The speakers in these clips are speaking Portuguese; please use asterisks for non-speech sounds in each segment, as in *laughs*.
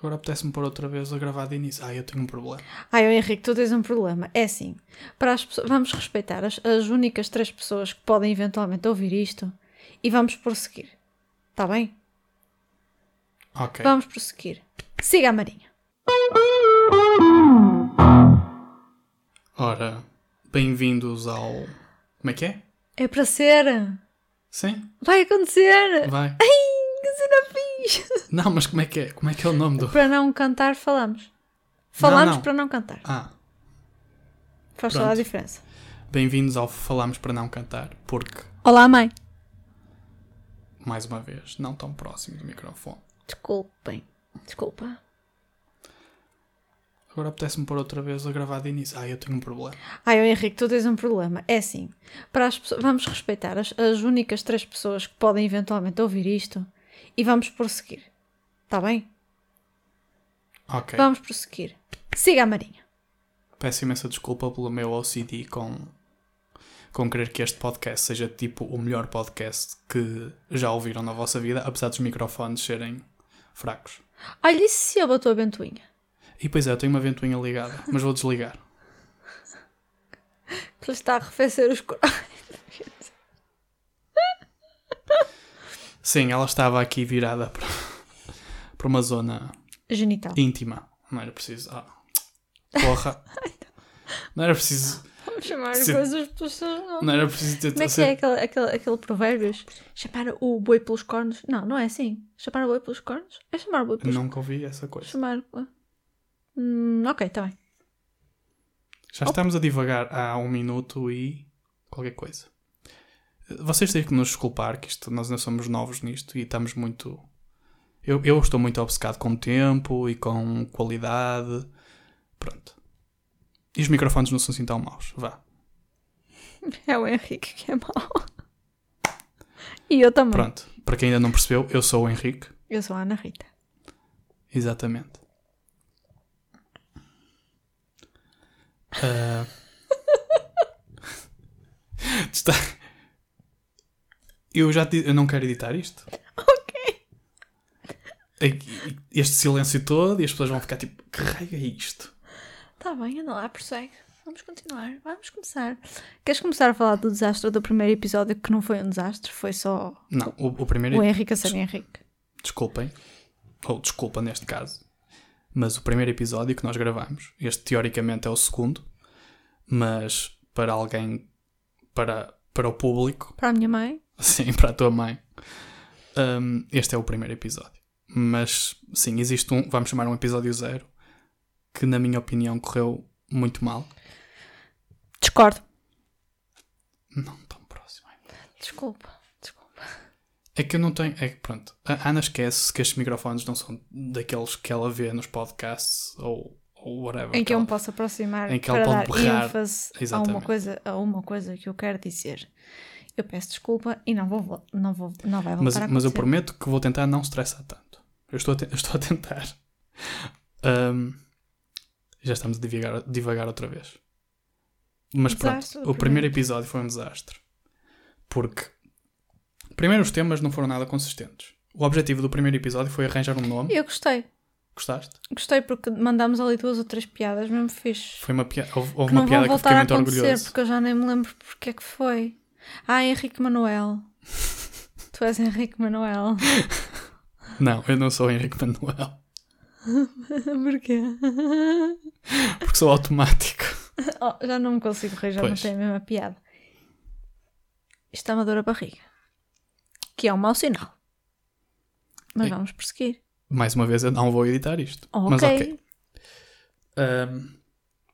Agora apetece-me pôr outra vez a gravar de início. Ah, eu tenho um problema. Ai, oh, Henrique, tu tens um problema. É assim, para as pessoas, vamos respeitar as, as únicas três pessoas que podem eventualmente ouvir isto e vamos prosseguir. Está bem? Ok. Vamos prosseguir. Siga a Marinha. Ora, bem-vindos ao. Como é que é? É para ser. Sim? Vai acontecer. Vai. Ai, que cena *laughs* Não, mas como é que é? Como é que é o nome do. Para não cantar, falamos. Falamos não. para não cantar. Ah, Faz toda a diferença. bem-vindos ao Falamos para Não Cantar, porque, Olá, mãe. mais uma vez, não tão próximo do microfone. Desculpem. Desculpa. Agora apetece-me pôr outra vez a gravar de início. Ah, eu tenho um problema. Ai, oh, Henrique, tu tens um problema. É assim, para as pessoas, vamos respeitar as, as únicas três pessoas que podem eventualmente ouvir isto e vamos prosseguir. Está bem? Ok. Vamos prosseguir. Siga a Marinha. Peço imensa desculpa pelo meu OCD com, com querer que este podcast seja tipo o melhor podcast que já ouviram na vossa vida, apesar dos microfones serem fracos. Olha, e se eu botou a ventoinha? E pois é, eu tenho uma ventoinha ligada, mas vou desligar. *laughs* Que está a arrefecer os corais. Sim, ela estava aqui virada para, *laughs* para uma zona Genital. íntima. Não era preciso. Ah, porra. Não era preciso. Vamos chamar Se- depois as pessoas. Não. Não era preciso ter Como é que é aquele, aquele, aquele provérbio? Chapar o boi pelos cornos? Não, não é assim. Chapar o boi pelos cornos? É chamar o boi pelos Nunca ouvi essa coisa. Chamar. Hum, ok, está bem. Já estamos a divagar há um minuto e qualquer coisa. Vocês têm que nos desculpar que isto, nós ainda somos novos nisto e estamos muito. Eu, eu estou muito obcecado com tempo e com qualidade. Pronto. E os microfones não são assim tão maus. Vá. É o Henrique que é mau. E eu também. Pronto. Para quem ainda não percebeu, eu sou o Henrique. Eu sou a Ana Rita. Exatamente. Ah. *laughs* Está... Eu já te... eu não quero editar isto. Ok. Este silêncio todo e as pessoas vão ficar tipo, que raio é isto? Está Tá bem, anda lá, prossegue. Vamos continuar. Vamos começar. Queres começar a falar do desastre do primeiro episódio que não foi um desastre? Foi só Não, o, o primeiro. o Henrique a ser Henrique. Desculpem, ou desculpa neste caso, mas o primeiro episódio que nós gravamos, este teoricamente é o segundo, mas para alguém, para, para o público, Para a minha mãe. Sim, *laughs* para a tua mãe, hum, este é o primeiro episódio. Mas sim, existe um, vamos chamar um episódio zero, que na minha opinião correu muito mal. Discordo. Não tão próximo. ai. Desculpa. Desculpa. É que eu não tenho. É que pronto. A Ana esquece que estes microfones não são daqueles que ela vê nos podcasts ou, ou whatever. Em que eu ela- me posso aproximar em que ela para pode dar berrar. ênfase a uma, coisa, a uma coisa que eu quero dizer. Eu peço desculpa e não, vou, vo- não, vou, não vai voltar Mas, a mas eu acontecer. prometo que vou tentar não estressar tanto. Eu estou a, te- *laughs* eu estou a tentar. Ahm, já estamos a divagar, divagar outra vez. Mas Desastre pronto, o primeiro episódio foi um desastre. Porque, primeiro, os temas não foram nada consistentes. O objetivo do primeiro episódio foi arranjar um nome. Eu gostei. Gostaste? Gostei porque mandámos ali duas ou três piadas, mesmo fixe. Foi uma piada. Houve, houve que uma não piada que fiquei voltar a muito acontecer orgulhoso. porque eu já nem me lembro porque é que foi. Ah, Henrique Manuel. *laughs* tu és Henrique Manuel. Não, eu não sou Henrique Manuel. *laughs* Porquê? Porque sou automático. *laughs* Oh, já não me consigo rir, já não Pois. tem a mesma piada. Isto é uma dor à barriga. Que é um mau sinal. Mas É. vamos prosseguir. Mais uma vez, eu não vou editar isto. Ok. Mas ok. Ahm,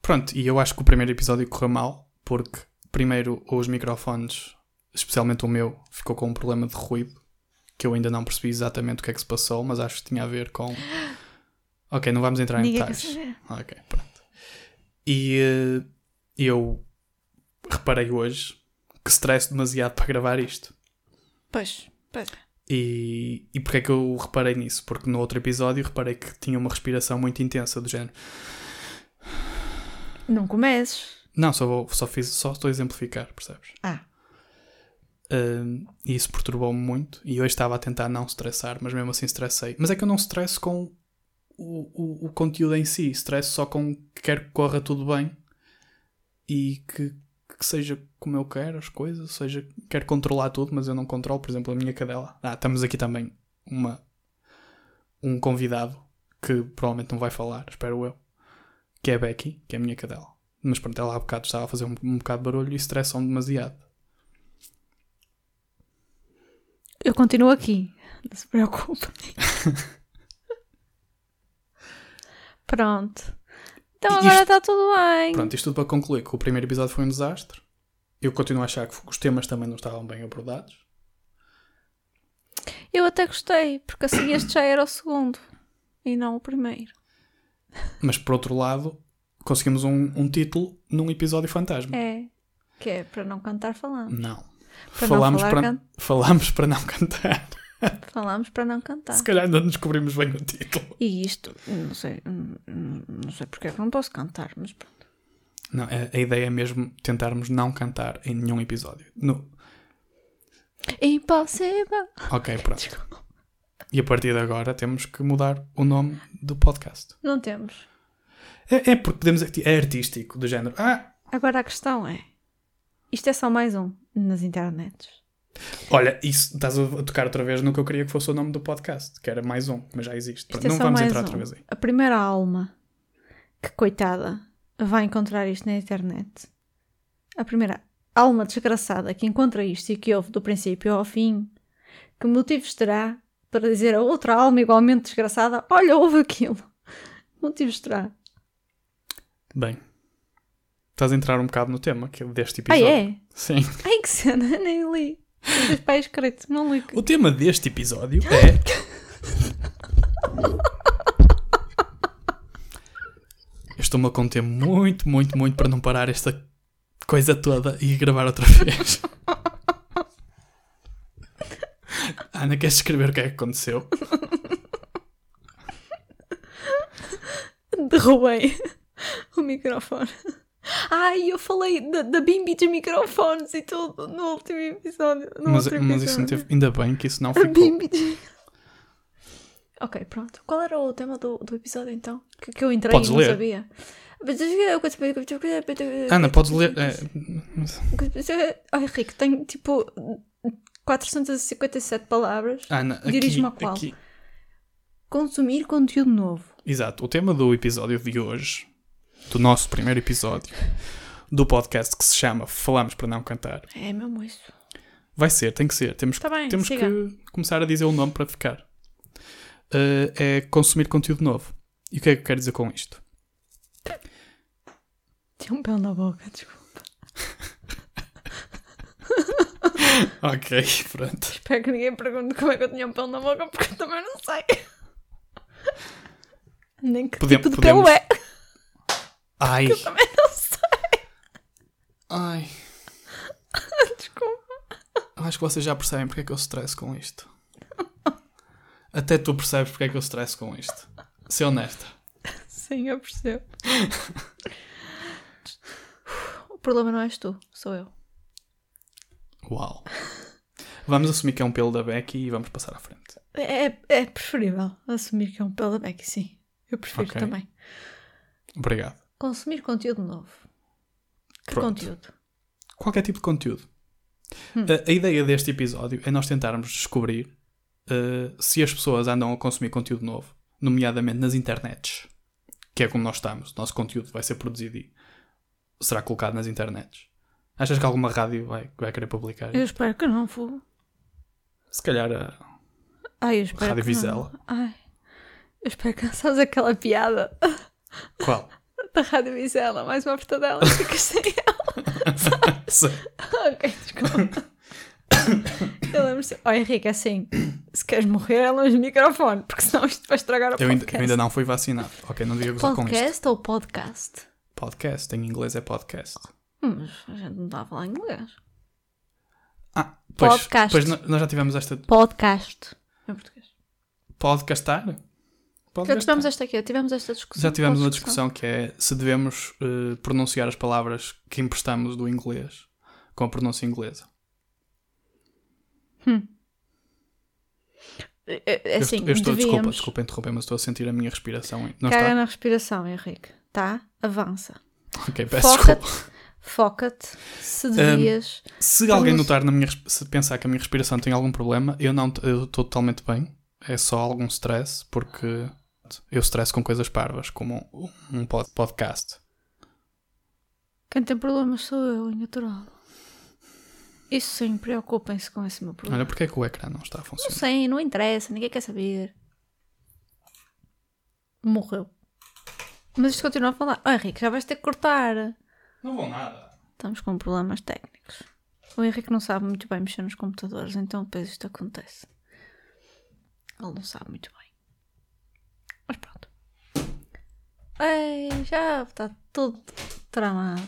pronto, e eu acho que o primeiro episódio correu mal, porque primeiro os microfones, especialmente o meu, ficou com um problema de ruído, que eu ainda não percebi exatamente o que é que se passou, mas acho que tinha a ver com. Ok, não vamos entrar em detalhes. Ok, pronto. E eh, eu reparei hoje que stress demasiado para gravar isto. Pois, pois. E, e porquê é que eu reparei nisso? Porque no outro episódio reparei que tinha uma respiração muito intensa do género. Não comeces. Não, só, vou, só, fiz, só estou a exemplificar, percebes? Ah, e isso perturbou-me muito. E hoje estava a tentar não estressar, mas mesmo assim estressei. Mas é que eu não estresso com o, o, o conteúdo em si. Stress só com que quero que corra tudo bem e que, que seja como eu quero as coisas. Ou seja, quero controlar tudo, mas eu não controlo. Por exemplo, a minha cadela. Ah, estamos aqui também uma, um convidado que provavelmente não vai falar, espero eu. Que é a Becky, que é a minha cadela. Mas pronto, ela há bocado estava a fazer um, um bocado de barulho e estressam demasiado. Eu continuo aqui. Não se preocupe. *laughs* Pronto. Então E agora isto- está tudo bem. Pronto, isto tudo para concluir que o primeiro episódio foi um desastre. Eu continuo a achar que os temas também não estavam bem abordados. Eu até gostei, porque assim este já era o segundo e não o primeiro. Mas por outro lado, conseguimos um, um título num episódio fantasma. É. Que é para não cantar, falamos. Não. Para não Falámos falar, para, can- falámos para não cantar. *laughs* Falamos para não cantar. Se calhar ainda não descobrimos bem o título. E isto, não sei, não sei porque é que não posso cantar, mas pronto. Não, a, a ideia é mesmo tentarmos não cantar em nenhum episódio. No, Impossível. ok, *laughs* pronto. E a partir de agora temos que mudar o nome do podcast. Não temos. É, é porque podemos. É artístico, do género. Ah, Agora a questão é: isto é só mais um nas internets. olha, isso estás a tocar outra vez no que eu queria que fosse o nome do podcast, que era mais um, mas já existe. Pronto, é não vamos entrar um. outra vez aí. A primeira alma que, coitada, vai encontrar isto na internet. A primeira alma desgraçada que encontra isto e que ouve do princípio ao fim. Que motivos terá para dizer a outra alma igualmente desgraçada: Olha, ouve aquilo. *laughs* Motivos terá. Bem, estás a entrar um bocado no tema que deste Ah, episódio. é? Sim. Ai que cena, *laughs* nem li. Para aí escrito, não li. O tema deste episódio *laughs* é. Eu estou-me a conter muito, muito, muito para não parar esta coisa toda e gravar outra vez. *laughs* Ana, queres escrever o que é que aconteceu? Derrubei o microfone. Ai, eu falei da, da bimbi dos microfones e tudo no último episódio. No Mas, outro mas isso não episódio. teve. Ainda bem que isso não ficou. bimbi dos- Ok, pronto. Qual era o tema do, do episódio então? Que, que eu entrei Podes e não ler. sabia. Ana, podes ler. é, Ai, Rico, tenho tipo 457 palavras. Ana, aqui, Dirige-me a qual? aqui. Consumir conteúdo novo. Exato. O tema do episódio de hoje, do nosso primeiro episódio, do podcast que se chama Falamos para Não Cantar, É mesmo isso. vai ser, tem que ser. Temos, Tá bem, temos siga. que começar a dizer o nome para ficar. Uh, é consumir conteúdo novo. E o que é que eu quero dizer com isto? Tinha um pelo na boca, desculpa. *laughs* Ok, pronto. Espero que ninguém pergunte como é que eu tinha um pelo na boca, porque eu também não sei. Nem que Podem- tipo de podemos- pelo é. Ai, Eu também não sei. ai. *laughs* Desculpa. Acho que vocês já percebem porque é que eu stresso com isto. Até tu percebes porque é que eu stresso com isto. Ser honesta. Sim, eu percebo. o problema não és tu, sou eu. Uau. Vamos assumir que é um pelo da Becky e vamos passar à frente. É, é preferível assumir que é um pelo da Becky, sim. Eu prefiro Ok. também. Obrigado. Consumir conteúdo novo. Que Pronto. conteúdo? Qualquer tipo de conteúdo. Hum. A, a ideia deste episódio é nós tentarmos descobrir uh, se as pessoas andam a consumir conteúdo novo, nomeadamente nas internets, que é como nós estamos. O nosso conteúdo vai ser produzido e será colocado nas internets. Achas que alguma rádio vai, vai querer publicar? Eu espero que não, fogo. Se calhar a Ai, eu espero Rádio que não. Vizela. Ai. Eu espero que *laughs* sabes aquela piada qual? *laughs* *laughs* da Rádio Vizela, mais uma portadela ficas sem ela. *laughs* Ok, desculpa. Eu lembro se Ó Henrique, é assim, se queres morrer é longe do microfone, porque senão isto vai estragar o Eu ainda, podcast. eu ainda não fui vacinado. Ok, não diga gozar com isto. Podcast ou podcast? Podcast, em inglês é podcast. Hum, Mas a gente não está a falar inglês. Ah, pois, Podcast. pois nós já tivemos esta. Podcast. Em português. Podcastar? Já Podcastar. tivemos esta aqui, tivemos esta discussão. Já tivemos uma discussão que é se devemos eh, pronunciar as palavras que emprestamos do inglês com a pronúncia inglesa. É, é Eu assim, estou- eu estou, desculpa, devíamos... desculpa interromper, mas estou a sentir a minha respiração. Não Caga está? na respiração, Henrique. Tá? Avança. Ok, peço Foca-te. desculpa. Foca-te. Se devias... Se alguém notar na minha, se pensar que a minha respiração tem algum problema, eu não eu estou totalmente bem. É só algum stress, porque eu stress com coisas parvas, como um, um pod- podcast. Quem tem problemas sou eu, em natural. Isso sim, preocupem-se com esse meu problema. Olha, porque é que o ecrã não está a Não funcionar? sei, não interessa, ninguém quer saber. Morreu. Mas isto continua a falar. Oh, Henrique, já vais ter que cortar. Não vou nada. Estamos com problemas técnicos. O Henrique não sabe muito bem mexer nos computadores, então depois isto acontece. Ele não sabe muito bem. Mas pronto. Ei, já está tudo tramado.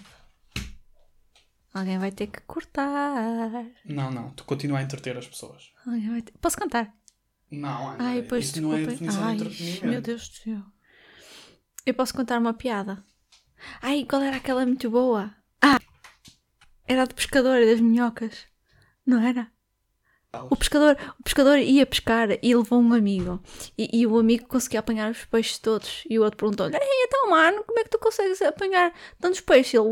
Alguém vai ter que cortar. Não, não, tu continua a entreter as pessoas. Alguém vai ter... Posso cantar? Não, Ana, Ai, pois isso não é definição Ai, de entretenimento. meu Deus do céu. Eu posso contar uma piada. Ai, qual era aquela muito boa? Ah! Era a do pescador e das minhocas. Não era? O pescador, o pescador ia pescar e levou um amigo. E, e o amigo conseguia apanhar os peixes todos. E o outro perguntou-lhe: Ei, então, mano, como é que tu consegues apanhar tantos peixes? Ele.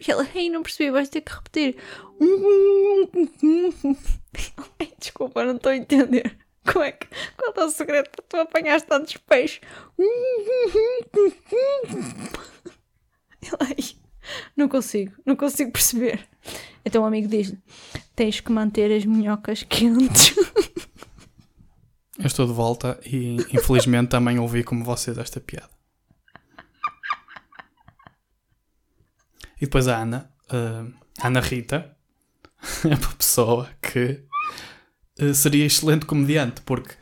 E ele: Ei, não percebi, vais ter que repetir. *laughs* Desculpa, não estou a entender. Como é que. Qual é o segredo para tu apanhar tantos peixes? *laughs* Ele, ai, não consigo, não consigo perceber. Então o amigo diz-lhe: Tens que manter as minhocas quentes. *laughs* Eu estou de volta e infelizmente também ouvi como vocês esta piada. E depois a Ana, a Ana Rita, *laughs* é uma pessoa que eh, seria excelente comediante porque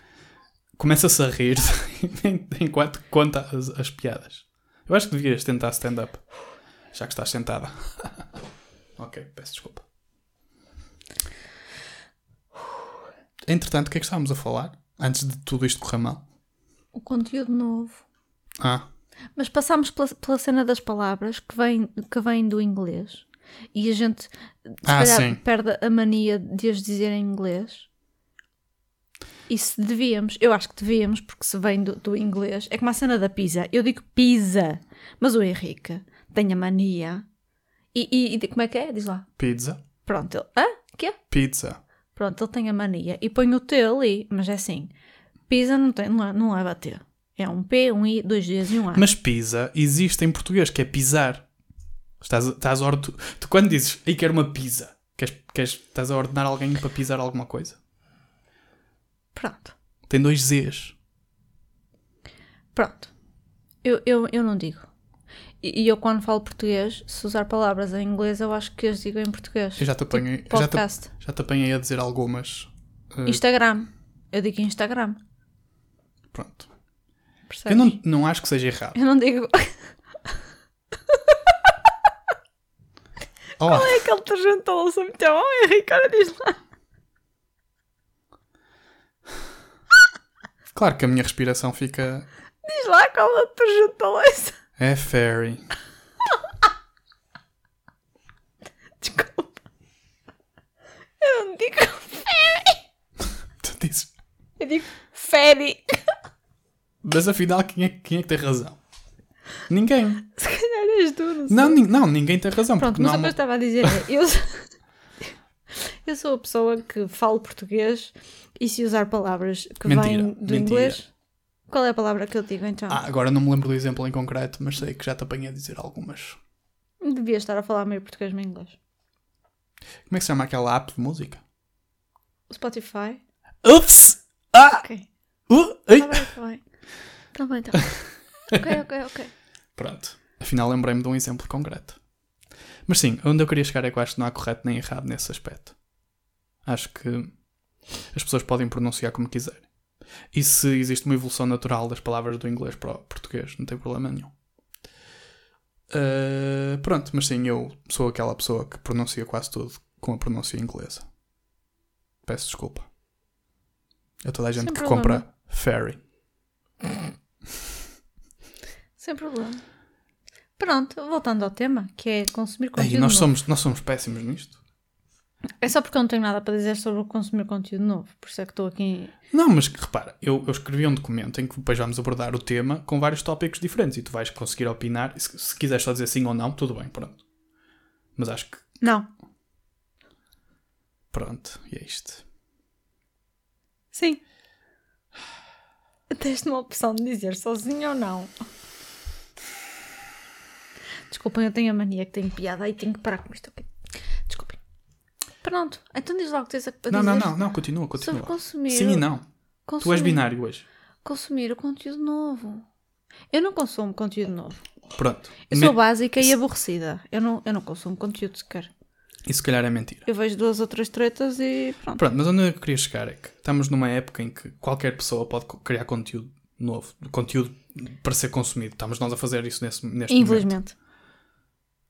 começa-se a rir *laughs* enquanto conta as, as piadas. Eu acho que devias tentar stand-up, já que estás sentada. Ok, peço desculpa. Entretanto, o que é que estávamos a falar? Antes de tudo isto correr mal? O conteúdo novo. Ah, Mas passámos pela, pela cena das palavras que vem, que vem do inglês e a gente se Ah, calhar sim. perde a mania de as dizer em inglês. E se devíamos, eu acho que devíamos, porque se vem do, do inglês, é como a cena da pizza. Eu digo pizza, mas o Henrique tem a mania. E, e- e como é que é? Diz lá. pizza. Pronto, ele. Hã? Que é? Pizza. Pronto, ele tem a mania e põe o T ali, mas é assim. Pizza não, tem, não, é- não leva T. É um P, um I, dois Ds e um A. Mas pizza existe em português, que é pisar. Estás, estás a ordo... Tu quando dizes, aí quero uma pizza, queres, queres, estás a ordenar alguém para pisar alguma coisa? Pronto. Tem dois Zs. Pronto. Eu, eu, eu não digo. E, e eu, quando falo português, se usar palavras em inglês, eu acho que as digo em português. Eu já te apanhei, eu já te, Podcast. já te apanhei a dizer algumas. eh, Instagram. Eu digo Instagram. pronto. Percebes? Eu não, não acho que seja errado. Eu não digo. *laughs* Olá. é aquele detergente da louça muito bom, Henrique? Olha, diz lá. Claro que a minha respiração fica. Diz lá qual é o detergente da louça. É fairy. *laughs* Desculpa. Eu não digo Tu dizes. Eu digo Feri. Mas afinal, quem é, quem é que tem razão? Ninguém. Se calhar és tu, não sei. Não, nin- não ninguém tem razão. Pronto, mas o que eu estava a dizer é, eu, *laughs* eu sou a pessoa que falo português e se usar palavras que Mentira, vêm do mentira. inglês, qual é a palavra que eu digo então? Ah, agora não me lembro do exemplo em concreto, mas sei que já te apanhei a dizer algumas. Devia estar a falar meio português meio inglês. Como é que se chama aquela app de música? O Spotify? Ups! Ah! Ok. Uh! Ai! Está bem, está bem. Está bem, está bem. *laughs* ok, ok, ok. Pronto. Afinal, lembrei-me de um exemplo concreto. Mas sim, onde eu queria chegar é que eu acho que não há correto nem errado nesse aspecto. Acho que as pessoas podem pronunciar como quiserem. E se existe uma evolução natural das palavras do inglês para o português, não tem problema nenhum. Ah, pronto, mas sim, eu sou aquela pessoa que pronuncia quase tudo com a pronúncia inglesa. Peço desculpa. É toda a gente Sem que problema. compra ferry. Sem problema. Pronto, voltando ao tema, que é consumir Ei, conteúdo nós novo. somos, nós somos péssimos nisto. É só porque eu não tenho nada para dizer sobre consumir conteúdo novo. Por isso é que estou aqui. Não, mas repara, eu, eu escrevi um documento em que depois vamos abordar o tema com vários tópicos diferentes e tu vais conseguir opinar. Se, se quiseres só dizer sim ou não, tudo bem, pronto. Mas acho que Não. pronto, e é isto. Sim. Tens uma opção de dizer sozinho ou não. Desculpem, eu tenho a mania que tenho piada e tenho que parar com isto. ok? Pronto, então diz logo o que tens a a Não, não, dizer não, não, continua, Sobre continua. consumir. Sim e não. consumir, Tu és binário hoje. Consumir o conteúdo novo. Eu não consumo conteúdo novo. Pronto. Eu Me- sou básica e aborrecida. Eu não, eu não consumo conteúdo sequer. Isso se calhar é mentira. Eu vejo duas ou três tretas e pronto. Pronto, mas onde eu queria chegar é que estamos numa época em que qualquer pessoa pode criar conteúdo novo, conteúdo para ser consumido. Estamos nós a fazer isso nesse, neste momento. Infelizmente.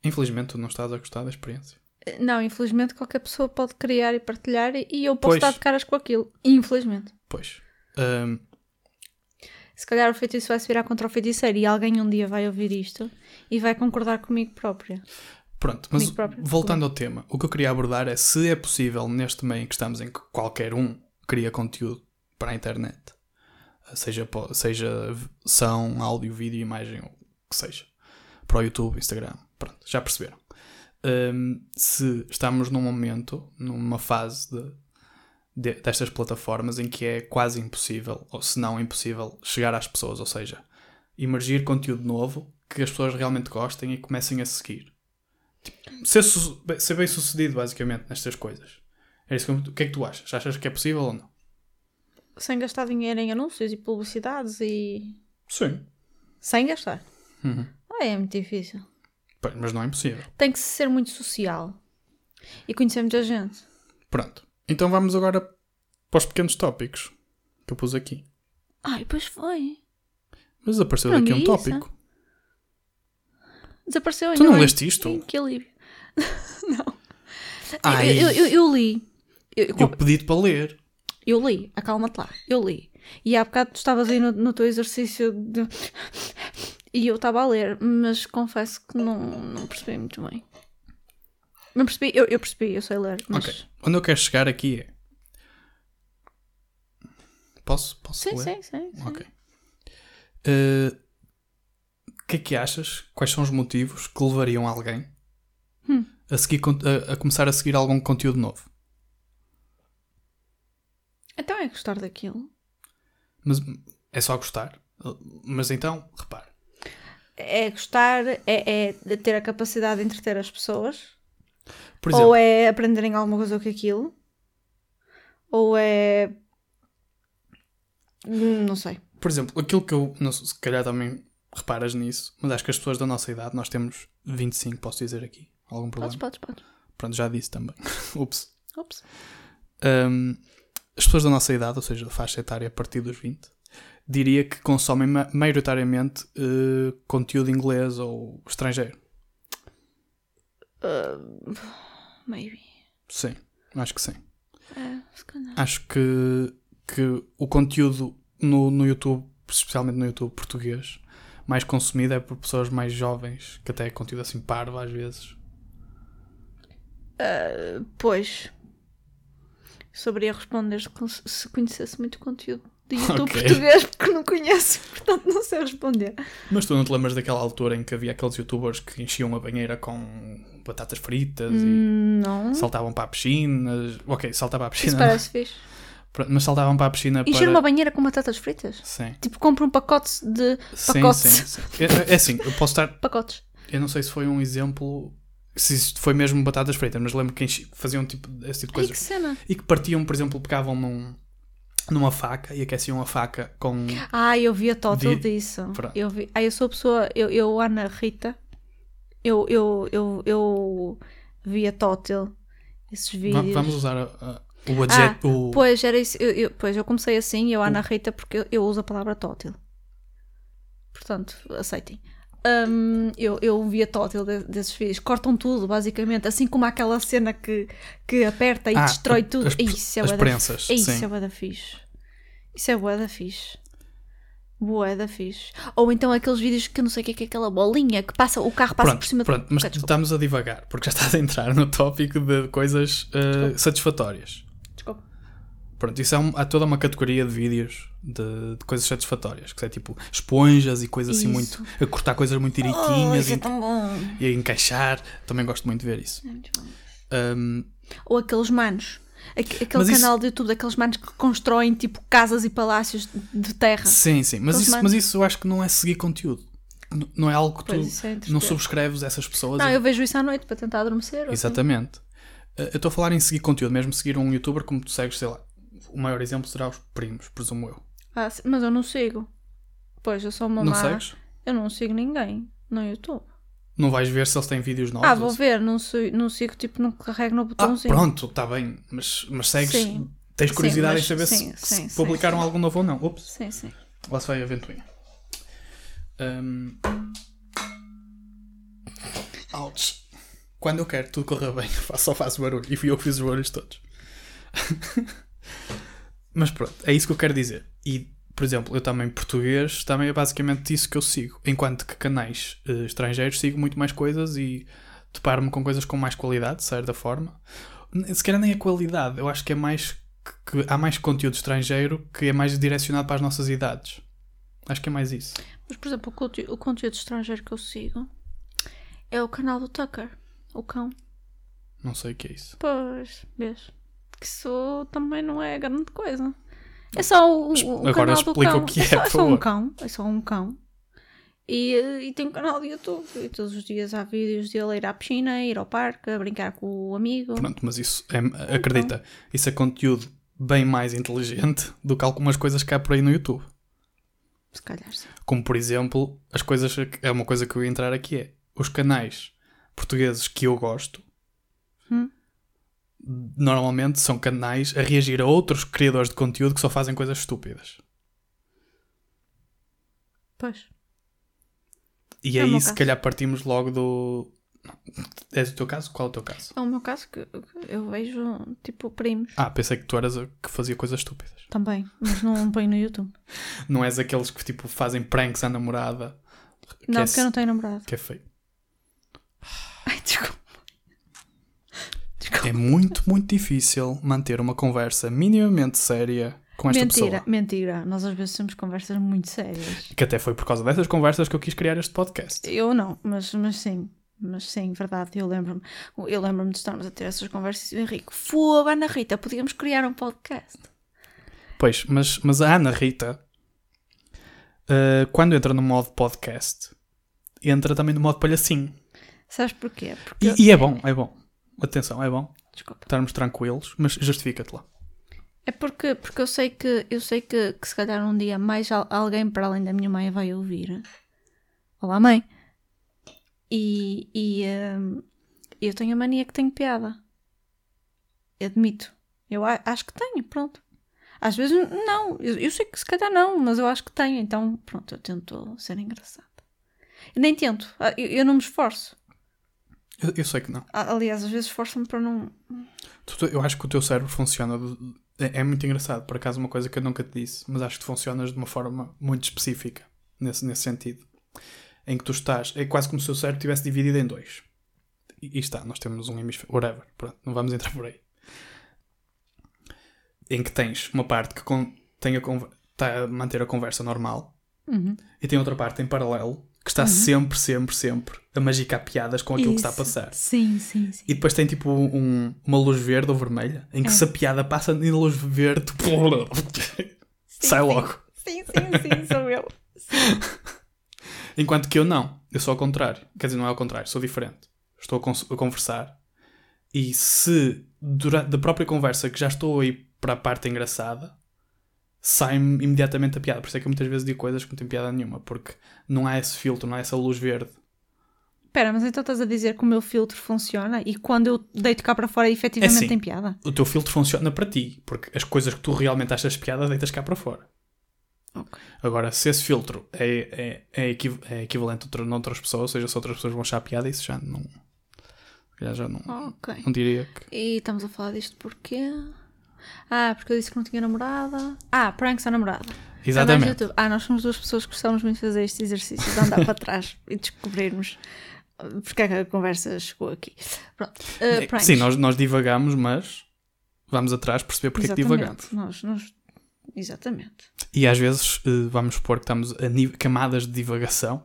Infelizmente, tu não estás a gostar da experiência. Não, infelizmente qualquer pessoa pode criar e partilhar e eu posso Pois. estar de caras com aquilo. Infelizmente. Pois. Ahm, Se calhar o feitiço vai se virar contra o feiticeiro e alguém um dia vai ouvir isto e vai concordar comigo própria. pronto, mas voltando ao tema, o que eu queria abordar é se é possível, neste meio em que estamos, em que qualquer um cria conteúdo para a internet, seja, seja som, áudio, vídeo, imagem, o que seja, para o YouTube, Instagram, pronto, já perceberam. Ahm, se estamos num momento, numa fase de, de- destas plataformas em que é quase impossível, ou se não impossível, chegar às pessoas, ou seja, emergir conteúdo novo que as pessoas realmente gostem e comecem a seguir. Tipo, ser, ser bem sucedido, basicamente, nestas coisas. É isso que o que é que tu achas? Achas que é possível ou não? Sem gastar dinheiro em anúncios e publicidades e. Sim. Sem gastar. Uhum. Ah, é muito difícil. Mas não é impossível. Tem que ser muito social e conhecer muita gente. Pronto. Então vamos agora para os pequenos tópicos que eu pus aqui. Ai, pois foi. Mas apareceu daqui um isso. tópico. Desapareceu Tu não leste isto? Que alívio. *laughs* não. Ai. Eu, eu, eu li. Eu, Eu pedi-te para ler. eu li. Acalma-te lá. Eu li. E há bocado tu estavas aí no, no teu exercício de... E eu estava a ler, mas confesso que não, não percebi muito bem. Não percebi, eu, eu percebi, eu sei ler, mas... Ok. Onde eu quero chegar aqui é. Posso? Posso Sim, ler? sim, sim, sim. Ok. Eh, O que é que achas? Quais são os motivos que levariam alguém Hum. a, seguir, a, a começar a seguir algum conteúdo novo? Então é gostar daquilo. Mas é só gostar? Mas então, repare. É gostar, é, é ter a capacidade de entreter as pessoas. Exemplo, Ou é aprenderem alguma coisa com aquilo. Ou é... Hum, Não sei. por exemplo, aquilo que eu, não se calhar também reparas nisso, mas acho que as pessoas da nossa idade, nós temos 25, posso dizer aqui, algum problema? Podes, podes, podes. Pronto, já disse também. *laughs* Ups. Ups. Um, as pessoas da nossa idade, ou seja, da faixa etária a partir dos 20, diria que consomem ma- maioritariamente eh, conteúdo inglês ou estrangeiro. Maybe. Sim, acho que sim. Calhar. Acho que, que o conteúdo no, no YouTube, especialmente no YouTube português, mais consumido é por pessoas mais jovens, que até é conteúdo assim parvo às vezes. Pois. Saberia responder se conhecesse muito conteúdo de YouTube Ok. português, porque não conheço, *laughs* portanto não sei responder. Mas tu não te lembras daquela altura em que havia aqueles youtubers que enchiam a banheira com batatas fritas e Não. saltavam para a piscina? Ok, saltavam para a Isso piscina. parece fixe. *laughs* Mas saltavam para a piscina Encher para... uma banheira com batatas fritas? Sim. Tipo, compra um pacote de Sim, pacotes. sim, sim. É, é assim, eu posso estar... Pacotes. Eu não sei se foi um exemplo... Se isto foi mesmo batatas fritas, mas lembro que faziam tipo, esse tipo de cena. E que partiam, por exemplo, pegavam num, numa faca e aqueciam a faca com... Ah, eu vi a total Vi- disso. Pronto. Eu vi. Ah, eu sou a pessoa. Eu, eu Ana Rita. Eu, eu, eu, eu vi a total. Esses vídeos. Vamos usar a- a- o adjeto... o... Pois, era isso. Eu, eu- pois, eu comecei assim, eu, Ana Rita, porque eu, eu uso a palavra tótil. Portanto, aceitem. Hum, eu, eu vi a tótil de- desses vídeos. Cortam tudo, basicamente. Assim como aquela cena que, que aperta e Ah, destrói tudo. as- Isso é as prensas, Isso sim. é bué da fixe. Isso é bué da fixe. Boa, da fixe. Ou então aqueles vídeos que não sei o que é, que é aquela bolinha que passa, o carro passa Pronto, por cima pronto, do. mas Ok, desculpa. estamos a divagar, porque já estás a entrar no tópico de coisas eh, satisfatórias. Desculpa. Pronto, isso é um- há toda uma categoria de vídeos de, de coisas satisfatórias, que é tipo esponjas e coisas assim muito. a cortar coisas muito Oh, direitinhas isso é e, a encaixar. Também gosto muito de ver isso. É. Ahm, Ou aqueles manos. Aque- Aquele Mas isso- canal de YouTube daqueles manos que constroem tipo casas e palácios de terra. sim, sim, mas Aqueles isso, manos. mas isso eu acho que não é seguir conteúdo. N- Não é algo que tu Pois, isso é não subscreves essas pessoas. Não, e- eu vejo isso à noite para tentar adormecer. assim. Exatamente. Eh, Eu estou a falar em seguir conteúdo, mesmo seguir um youtuber como tu segues, sei lá. O maior exemplo será os primos, presumo eu. Ah, sim, mas eu não sigo. Pois, eu sou uma Não má. segues? Eu não sigo ninguém no YouTube. Não vais ver se eles têm vídeos novos? Ah, ou vou se- ver, não, sei, não sigo, tipo, não carrego no Ah, botãozinho. pronto, está bem. Mas, mas segues. Sim. Tens curiosidade mas- em saber sim, se, se sim, sim, publicaram sim. algo novo ou não. Ups, Sim, sim. lá se vai a ventoinha. Ahm. Ouch. Quando eu quero que tudo corra bem, *laughs* só faço barulho. E fui eu que fiz os barulhos todos. *laughs* Mas pronto, é isso que eu quero dizer. E, por exemplo, eu também português, também é basicamente isso que eu sigo. Enquanto que canais eh, estrangeiros sigo muito mais coisas e deparo-me com coisas com mais qualidade, de certa forma. Se calhar nem a qualidade, eu acho que é mais que, que há mais conteúdo estrangeiro que é mais direcionado para as nossas idades. Acho que é mais isso. Mas, por exemplo, o, conte- o conteúdo estrangeiro que eu sigo é o canal do Tucker, o cão. Não sei o que é isso. Pois, vês? Que isso também não é grande coisa. É só o, o, Agora canal do cão. o que é, só, por é só um cão. É só um cão. E, eh, e tem um canal de YouTube. E todos os dias há vídeos dele ir à piscina, ir ao parque, a brincar com o amigo. Pronto, mas isso é, acredita, isso é conteúdo bem mais inteligente do que algumas coisas que há por aí no YouTube. Se calhar sim. Como por exemplo, as coisas é uma coisa que eu ia entrar aqui é os canais portugueses que eu gosto Hum. Normalmente são canais a reagir a outros criadores de conteúdo que só fazem coisas estúpidas. Pois. E É aí se caso. calhar partimos logo do. É o teu caso? Qual é o teu caso? É o meu caso que eu vejo, tipo, primos. Ah, pensei que tu eras a que fazia coisas estúpidas. Também, mas não *laughs* põe no YouTube. Não és aqueles que tipo fazem pranks à namorada. Não, é, porque eu não tenho namorado. que é feio. *sighs* É muito, muito difícil manter uma conversa minimamente séria com esta mentira, pessoa. mentira. Nós às vezes temos conversas muito sérias. Que até foi por causa dessas conversas que eu quis criar este podcast. Eu não, mas, mas sim. Mas sim, verdade, eu lembro-me. Eu lembro-me de estarmos a ter essas conversas e o Henrique, fogo, Ana Rita, podíamos criar um podcast. Pois, mas, mas a Ana Rita, eh, quando entra no modo podcast, entra também no modo palhacinho. Sabes porquê? Porque. E, e é bom, é bom. Atenção, é bom Desculpa. estarmos tranquilos, mas justifica-te lá. É porque, porque eu sei que eu sei que, que se calhar um dia mais al- alguém para além da minha mãe vai ouvir. Olá mãe. E, e hum, eu tenho a mania que tenho piada. Admito. Eu a- acho que tenho, pronto. Às vezes não, eu, eu sei que se calhar não, mas eu acho que tenho, então pronto, eu tento ser engraçada. Eu nem tento, ah, eu, eu não me esforço. Eu, eu sei que não. Aliás, às vezes esforço-me para não. Eu acho que o teu cérebro funciona. é, é muito engraçado, por acaso, uma coisa que eu nunca te disse, mas acho que tu funcionas de uma forma muito específica nesse, nesse sentido. Em que tu estás. É quase como se o teu cérebro tivesse dividido em dois. E, e está, nós temos um hemisfério. Whatever, pronto, não vamos entrar por aí. Em que tens uma parte que con- tem a está a manter a conversa normal Uhum. e tem outra parte em paralelo que está sempre, sempre, sempre a magicar piadas com aquilo que está a Isso. passar. Sim, sim, sim. E depois tem tipo um- uma luz verde ou vermelha, em que É. se a piada passa em luz verde, *laughs* sai sim. logo. Sim, sim, sim, sou eu. *laughs* Enquanto que eu não, eu sou ao contrário. Quer dizer, não é ao contrário, sou diferente. Estou a, a conversar e se durante da própria conversa que já estou aí para a parte engraçada, sai-me imediatamente a piada. Por isso é que eu muitas vezes digo coisas que não têm piada nenhuma, porque não há esse filtro, não há essa luz verde. Espera, mas então estás a dizer que o meu filtro funciona e quando eu deito cá para fora efetivamente assim. tem piada? O teu filtro funciona para ti, porque as coisas que tu realmente achas piada deitas cá para fora. Ok. Agora, se esse filtro é, é, é, equiv- é equivalente a outra- noutras pessoas, ou seja, se outras pessoas vão achar piada, isso já não. calhar Já não, Ok. não diria que. E estamos a falar disto porquê? Ah, porque eu disse que não tinha namorada. Ah, pranks à namorada. Exatamente. YouTube. Ah, nós somos duas pessoas que gostamos muito de fazer este exercício, de andar *laughs* para trás e descobrirmos uh, porque é que a conversa chegou aqui. Pronto. Uh. Sim, nós, nós divagamos, mas vamos atrás perceber porque é que divagamos. Exatamente. Nós, nós... Exatamente. E às vezes eh, vamos supor que estamos a camadas de divagação.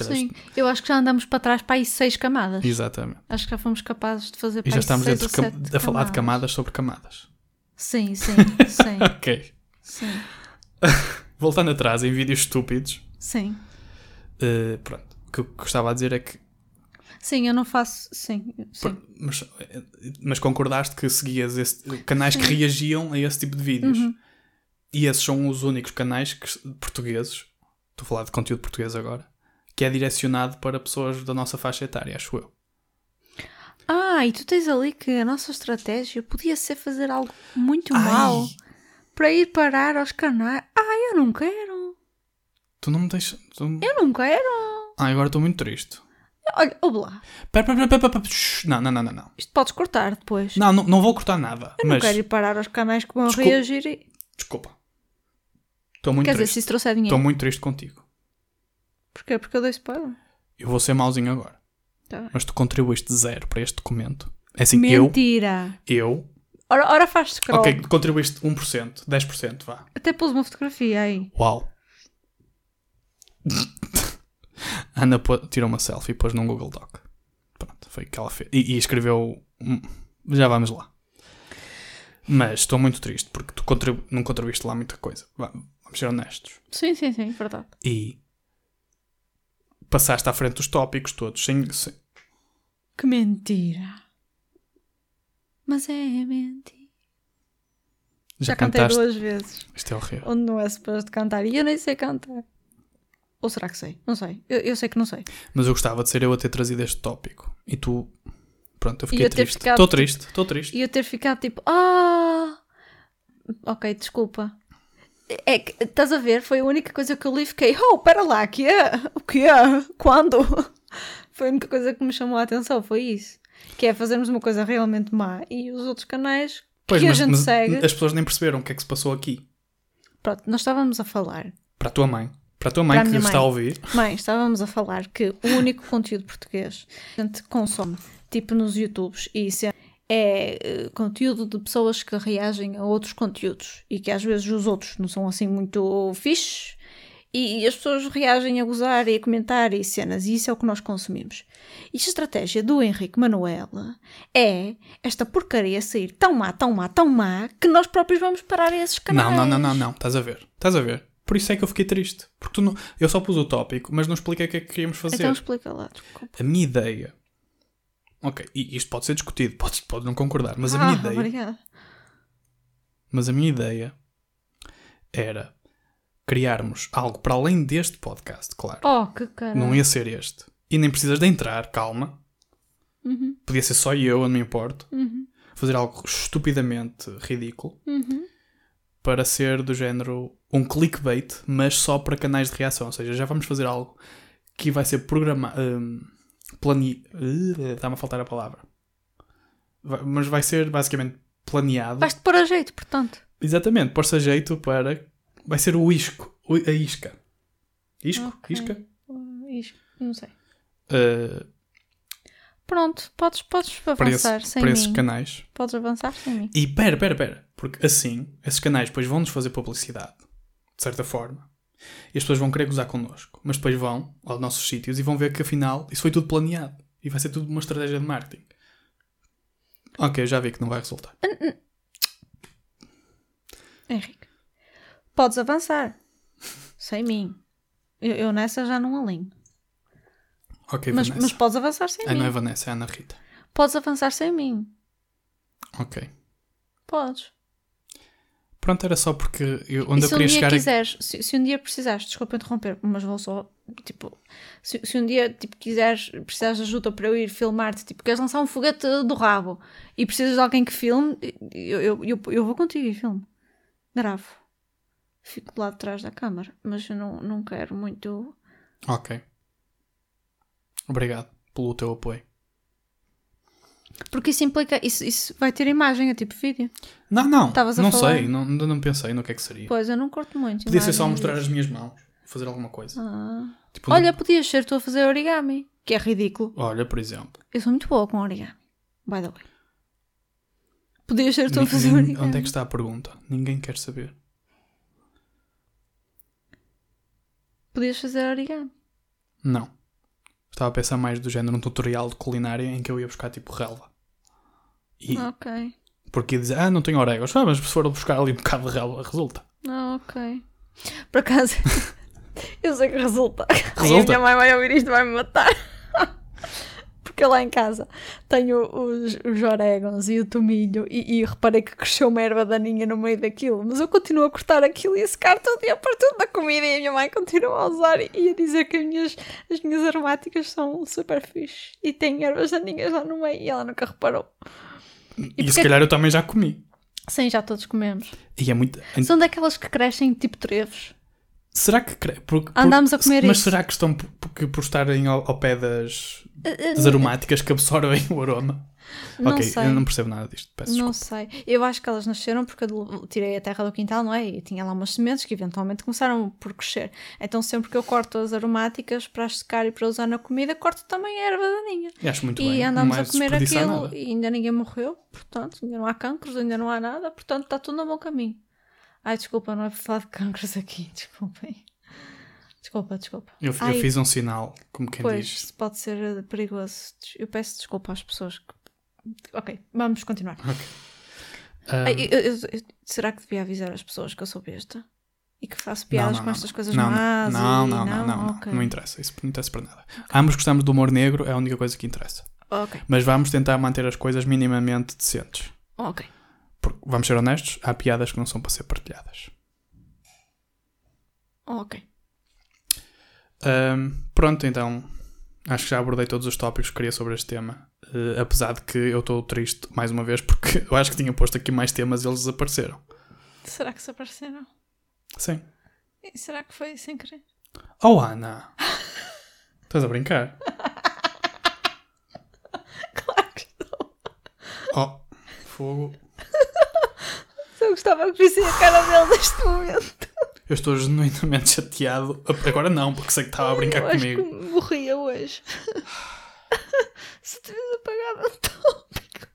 Sim, eu acho que já andamos para trás para aí seis camadas. Exatamente. Acho que já fomos capazes de fazer E para já estamos seis a falar de camadas sobre camadas. Sim, sim, *laughs* sim, Ok. sim, *laughs* Voltando atrás em vídeos estúpidos, sim. eh, pronto. O que eu gostava a dizer é que. Sim, eu não faço. Sim, sim. Mas, mas concordaste que seguias esse- canais que reagiam a esse tipo de vídeos. Uhum. E esses são os únicos canais que, portugueses, estou a falar de conteúdo português agora, que é direcionado para pessoas da nossa faixa etária, acho eu. Ah, e tu tens ali que a nossa estratégia podia ser fazer algo muito Ai. mau para ir parar aos canais. Ah, eu não quero. Tu não me deixas. tu- Eu não quero. Ah, agora estou muito triste. Olha, ouve lá. Pera, pera, pera, pera. Não, não, não, não. Não, Isto podes cortar depois. não, não, não vou cortar nada. eu não mas, quero ir parar aos canais que vão Desculpa. reagir. E... desculpa. Estou muito Quer dizer, triste. se isso trouxer Estou dinheiro. muito triste contigo. Porquê? Porque eu dei spoiler. Eu vou ser mauzinho agora. Tá. Mas tu contribuíste zero para este documento. É assim, eu, Mentira. eu, Ora, ora faz scroll. ok, contribuíste 1%, 10%, vá. Até pus uma fotografia aí. Uau. Ana tirou uma selfie e pôs num Google Doc. Pronto, foi o que ela fez. E, e escreveu. Já vamos lá. Mas estou muito triste porque tu contribu- não contribuíste lá muita coisa. Vamos ser honestos. Sim, sim, sim, verdade. E passaste à frente dos tópicos todos sem. sem- Que mentira. Mas é mentira. já, Já, cantei cantaste. duas vezes. Isto é horrível. Onde não é suposto cantar. E eu nem sei cantar. Ou será que sei? Não sei. Eu, eu sei que não sei. Mas eu gostava de ser eu a ter trazido este tópico. E tu. Pronto, eu fiquei eu triste. Estou tipo, triste, estou triste. E eu ter ficado tipo, ah! Ok, desculpa. É que, estás a ver? Foi a única coisa que eu li e fiquei, oh, pera lá, que é? O que é? Quando? Foi a única coisa que me chamou a atenção, foi isso. Que é fazermos uma coisa realmente má e os outros canais Pois, que a mas, gente mas segue. as pessoas nem perceberam o que é que se passou aqui. Pronto, nós estávamos a falar Para a tua mãe. Para a tua mãe Para a que está a ouvir. Mãe, estávamos a falar que o único conteúdo português que a gente consome, tipo nos YouTubes, e isso é, é eh, conteúdo de pessoas que reagem a outros conteúdos e que às vezes os outros não são assim muito fixes e, e as pessoas reagem a gozar e a comentar e cenas, e isso é o que nós consumimos. E a estratégia do Henrique Manuela é esta porcaria sair tão má, tão má, tão má, que nós próprios vamos parar esses canais. Não, não, não, não, não. Estás a ver. Estás a ver. Por isso é que eu fiquei triste. Porque tu não... eu só pus o tópico, mas não expliquei o que é que queríamos fazer. Então explica lá, desculpa. A minha ideia. Ok, e isto pode ser discutido, pode, pode não concordar, mas a ah, minha ideia. obrigada. Mas a minha ideia era criarmos algo para além deste podcast, claro. Oh, que caralho. Não ia ser este. E nem precisas de entrar, calma. Uhum, Podia ser só eu, eu não me importo. uhum, Fazer algo estupidamente ridículo uhum. para ser do género um clickbait, mas só para canais de reação. Ou seja, já vamos fazer algo que vai ser programado. Um, plane... Uh, Está-me a faltar a palavra. Vai- mas vai ser basicamente planeado. Vais-te pôr a jeito, portanto. Exatamente, pôr-se a jeito para. Vai ser o isco. A isca. Isco? Ok. Isca? Uh, isto, não sei. Uh, Pronto, podes, podes avançar esse- sem para esses mim. canais. Podes avançar sem mim. E pera, pera, pera. Porque assim, esses canais depois vão-nos fazer publicidade, de certa forma. E as pessoas vão querer gozar connosco. Mas depois vão aos nossos sítios e vão ver que afinal isso foi tudo planeado. E vai ser tudo uma estratégia de marketing. Ok, já vi que não vai resultar. Henrique, podes avançar sem mim. Eu, eu nessa já não alinho. Ok, Mas, Vanessa. mas podes avançar sem Ah, mim. não é Vanessa, é Ana Rita. Podes avançar sem mim. Ok. Podes. Pronto, era só porque eu, onde e eu se um queria dia chegar. é- quiseres, se, se um dia precisares, desculpa interromper, mas vou só, tipo, se, se um dia tipo, quiseres, precisares de ajuda para eu ir filmar-te, tipo, queres lançar um foguete do rabo e precisas de alguém que filme, eu, eu, eu, eu vou contigo e filme. Gravo. Fico lá atrás da câmara, mas eu não, não quero muito. Ok. Obrigado pelo teu apoio. Porque isso implica. Isso, isso vai ter imagem, é tipo vídeo. Não, não. Estavas a não sei. Não, ainda não pensei no que é que seria. Pois, eu não curto muito. Podia ser só mostrar as minhas mãos. Fazer alguma coisa. Ah. Tipo, Olha, podias ser tu a fazer origami, que é ridículo. olha, por exemplo. Eu sou muito boa com origami. By the way. Podias ser tu a fazer origami. onde é que está a pergunta? Ninguém quer saber. Podias fazer origami. Não. Estava a pensar mais do género um tutorial de culinária em que eu ia buscar tipo relva. E, Ok. Porque ia dizer, ah, não tenho orégãos. Ah, mas se for buscar ali um bocado de relva, resulta. Ah, ok. Por acaso, *laughs* eu sei que resulta. Ai, a Resulta? minha mãe vai ouvir isto e vai me matar. Porque lá em casa tenho os, os orégãos e o tomilho e, e reparei que cresceu uma erva daninha no meio daquilo. Mas eu continuo a cortar aquilo e a secar todo dia para tudo na comida e a minha mãe continua a usar e, e a dizer que as minhas, as minhas aromáticas são super fixe e tem ervas daninhas lá no meio e ela nunca reparou. E, porque se calhar eu também já comi. Sim, já todos comemos. E é muito. São daquelas que crescem tipo trevos. Será que. cre- Porque, Andámos a comer Mas isso. será que estão por, porque por estarem ao, ao pé das, Eh, das aromáticas que absorvem o aroma? Não ok, sei. eu não percebo nada disto. Peço Não desculpa. sei. Eu acho que elas nasceram porque eu tirei a terra do quintal, não é? E tinha lá umas sementes que eventualmente começaram por crescer. Então sempre que eu corto as aromáticas para as secar e para usar na comida, corto também a erva daninha. E acho muito e bem. andamos não a comer aquilo nada. e ainda ninguém morreu, portanto, ainda não há cancros, ainda não há nada, portanto está tudo no bom caminho. Ai, desculpa, não é para falar de cancros aqui, *laughs* desculpem. Desculpa, desculpa. Eu, eu fiz um sinal, como quem Pois, diz. pode ser eh, perigoso. Eu peço desculpa às pessoas que. Ok, vamos continuar. Ah, Ai, eu- eu- será que devia avisar as pessoas que eu sou besta? E que faço piadas com estas coisas não, más? Não, e- não, não, não, não, Ok. não interessa. Isso não interessa para nada. Ambos gostamos do humor negro, é a única coisa que interessa. Ok, Mas vamos tentar manter as coisas minimamente decentes. ok. Porque, vamos ser honestos, há piadas que não são para ser partilhadas. Ok. Ahm, pronto, então acho que já abordei todos os tópicos que queria sobre este tema. Eh, apesar de que eu estou triste mais uma vez porque *laughs* eu acho que tinha posto aqui mais temas e eles desapareceram. Será que se apareceram? Sim. E será que foi sem querer? Oh Ana! Estás a brincar? *laughs* Claro que estou. Oh, fogo. Gostava que vissem a cara dele neste momento. Eu estou genuinamente chateado. Agora não, porque sei que estava a brincar eu acho comigo. que morria hoje. *laughs* se tivesse apagado o tópico.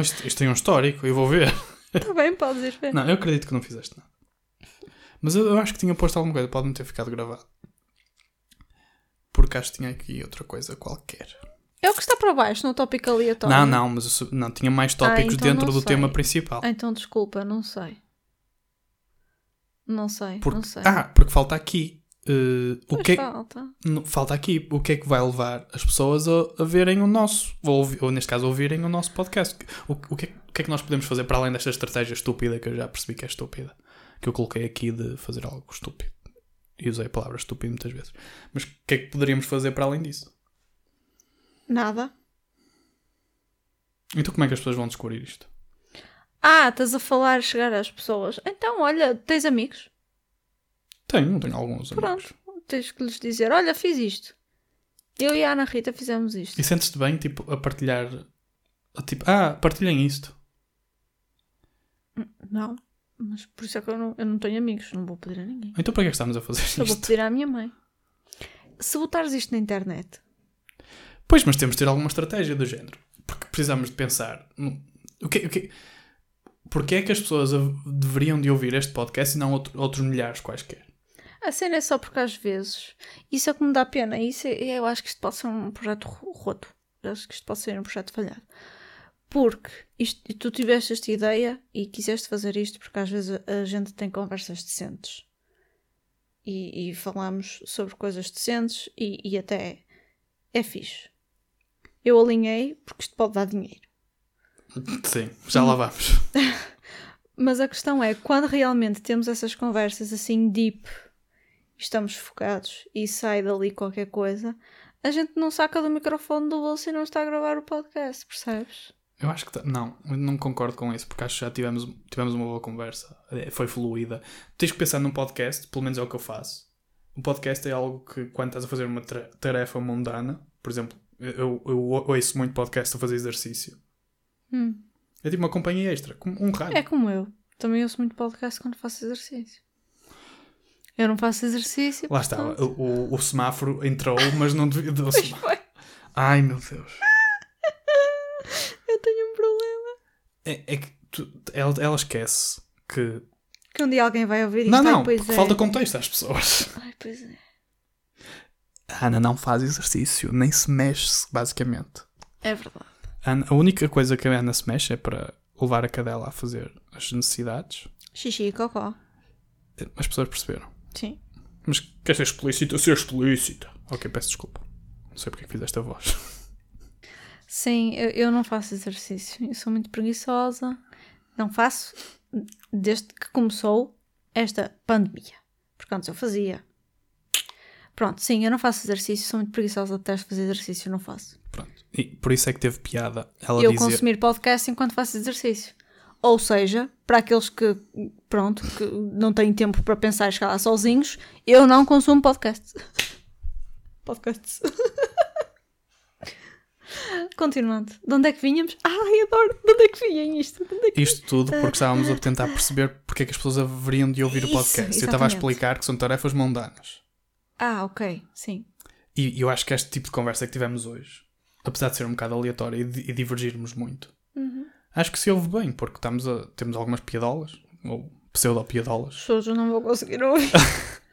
Isto, isto tem um histórico, eu vou ver. Está bem, podes ir ver. Não, eu acredito que não fizeste nada. Mas eu, eu acho que tinha posto alguma coisa, pode-me ter ficado gravado. Porque acho que tinha aqui outra coisa qualquer. É o que está para baixo, no tópico aleatório. Não, não, mas eu não, tinha mais tópicos então dentro do sei. tema principal. Ah, Então desculpa, não sei. Não sei, Porque- não sei. ah, porque falta aqui. eh, o Pois que é, falta. não, falta aqui o que é que vai levar as pessoas a, a verem o nosso, ou, ou neste caso, a ouvirem o nosso podcast. O, o que é, o que é que nós podemos fazer para além desta estratégia estúpida que eu já percebi que é estúpida? Que eu coloquei aqui de fazer algo estúpido. E usei a palavra estúpido muitas vezes. Mas o que é que poderíamos fazer para além disso? Nada. Então como é que as pessoas vão descobrir isto? Ah, estás a falar chegar às pessoas. Então, olha, tens amigos? Tenho, tenho alguns amigos. Pronto. Tens que lhes dizer, olha, fiz isto. Eu e a Ana Rita fizemos isto. E sentes-te bem, tipo, a partilhar... Tipo, ah, partilhem isto. Não. Mas por isso é que eu não, eu não tenho amigos. Não vou pedir a ninguém. Então para que é que estamos a fazer Só vou isto? pedir à minha mãe. Se botares isto na internet, Pois, mas temos de ter alguma estratégia do género. Porque precisamos de pensar. O que, o que, Porquê é que as pessoas deveriam de ouvir este podcast e não outro- outros milhares quaisquer? a cena é só porque às vezes isso é que me dá pena. Isso é- eu acho que isto pode ser um projeto ro- roto. Eu acho que isto pode ser um projeto falhado. Porque isto, tu tiveste esta ideia e quiseste fazer isto porque às vezes a, gente tem conversas decentes e, e falamos sobre coisas decentes e, e até é fixe. Eu alinhei porque isto pode dar dinheiro. *laughs* Sim, já lá vamos. *laughs* Mas a questão é, quando realmente temos essas conversas assim deep, estamos focados e sai dali qualquer coisa, a gente não saca do microfone do bolso e não está a gravar o podcast, percebes? Eu acho que. tá- Não, não concordo com isso, porque acho que já tivemos, tivemos uma boa conversa. É, Foi fluida. Tens que pensar num podcast, pelo menos é o que eu faço. Um podcast é algo que, quando estás a fazer uma tarefa mundana, por exemplo, Eu, eu ouço muito podcast a fazer exercício. Hum. É tipo uma companhia extra, como um rádio. É como eu. Também ouço muito podcast quando faço exercício. Eu não faço exercício. Lá está, portanto- o, o, o semáforo entrou, mas não devia. o semá- Foi. Ai meu Deus. *laughs* Eu tenho um problema. É, é que tu- ela, ela esquece que. Que um dia alguém vai ouvir isto. Não, Ai, não, pois é. falta contexto às pessoas. Ai, pois é. A Ana não faz exercício, nem se mexe, basicamente. É verdade. A, Ana- a única coisa que a Ana se mexe é para levar a cadela a fazer as necessidades. Xixi e cocó. As pessoas perceberam. Sim. Mas quer ser explícita? Ser explícita. Ok, peço desculpa. Não sei porque é que fiz esta voz. Sim, eu, eu não faço exercício. Eu sou muito preguiçosa. Não faço desde que começou esta pandemia. Porque antes eu fazia. Pronto, sim, eu não faço exercício. Sou muito preguiçosa. Detesto fazer exercício. Não faço. Pronto. E por isso é que teve piada ela eu dizer. consumir podcast enquanto faço exercício. Ou seja, para aqueles que, pronto, que não têm tempo para pensar e lá sozinhos, eu não consumo podcasts. *laughs* Podcasts. *laughs* Continuando. De onde é que vinhamos? Ai, adoro. De onde é que vinha isto? É que... Isto tudo porque estávamos a tentar perceber porque é que as pessoas haveriam de ouvir o Isso, podcast. eu estava a exatamente. explicar que são tarefas mundanas. Ah, ok. Sim. E eu acho que este tipo de conversa que tivemos hoje, apesar de ser um bocado aleatória e, e divergirmos muito, Uhum. acho que se ouve bem, porque estamos a, temos algumas piadolas, ou pseudo-piadolas. As pessoas não vão conseguir ouvir. *laughs*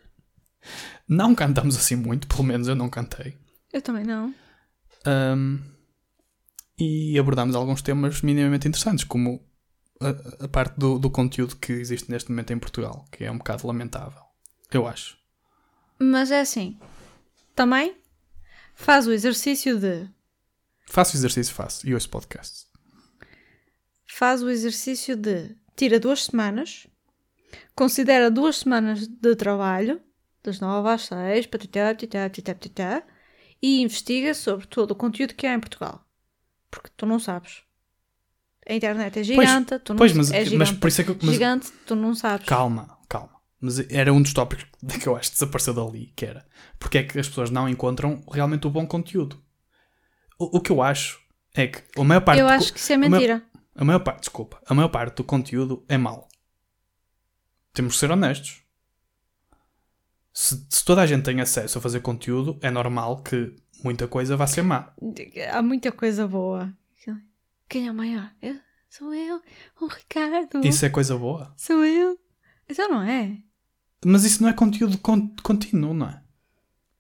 Não cantamos assim muito, pelo menos eu não cantei. Eu também não. Ahm, e abordámos alguns temas minimamente interessantes, como a, a parte do, do conteúdo que existe neste momento em Portugal, que é um bocado lamentável. Eu acho. Mas é assim. Também faz o exercício de. Faço exercício, faço. E ouço podcast. Faz o exercício de. Tira duas semanas. Considera duas semanas de trabalho. Das nove às seis. Patitá, patitá, patitá, patitá, e investiga sobre todo o conteúdo que há em Portugal. Porque tu não sabes. A internet é gigante. tu não Pois, mas, é mas gigante. por isso é que. eu- Mas, Gigante, tu não sabes. calma. Mas era um dos tópicos *laughs* que eu acho que desapareceu dali, que era porque é que as pessoas não encontram realmente o bom conteúdo. O, o que eu acho é que a maior parte Eu do acho que isso é a maior- mentira. A maior parte, desculpa, a maior parte do conteúdo é mau. Temos que ser honestos. Se, se toda a gente tem acesso a fazer conteúdo, é normal que muita coisa vá ser má. Há muita coisa boa. Quem é o maior? Eu? Sou eu. O Ricardo. Isso é coisa boa. Sou eu. Então não é? Mas isso não é conteúdo con- contínuo, não é?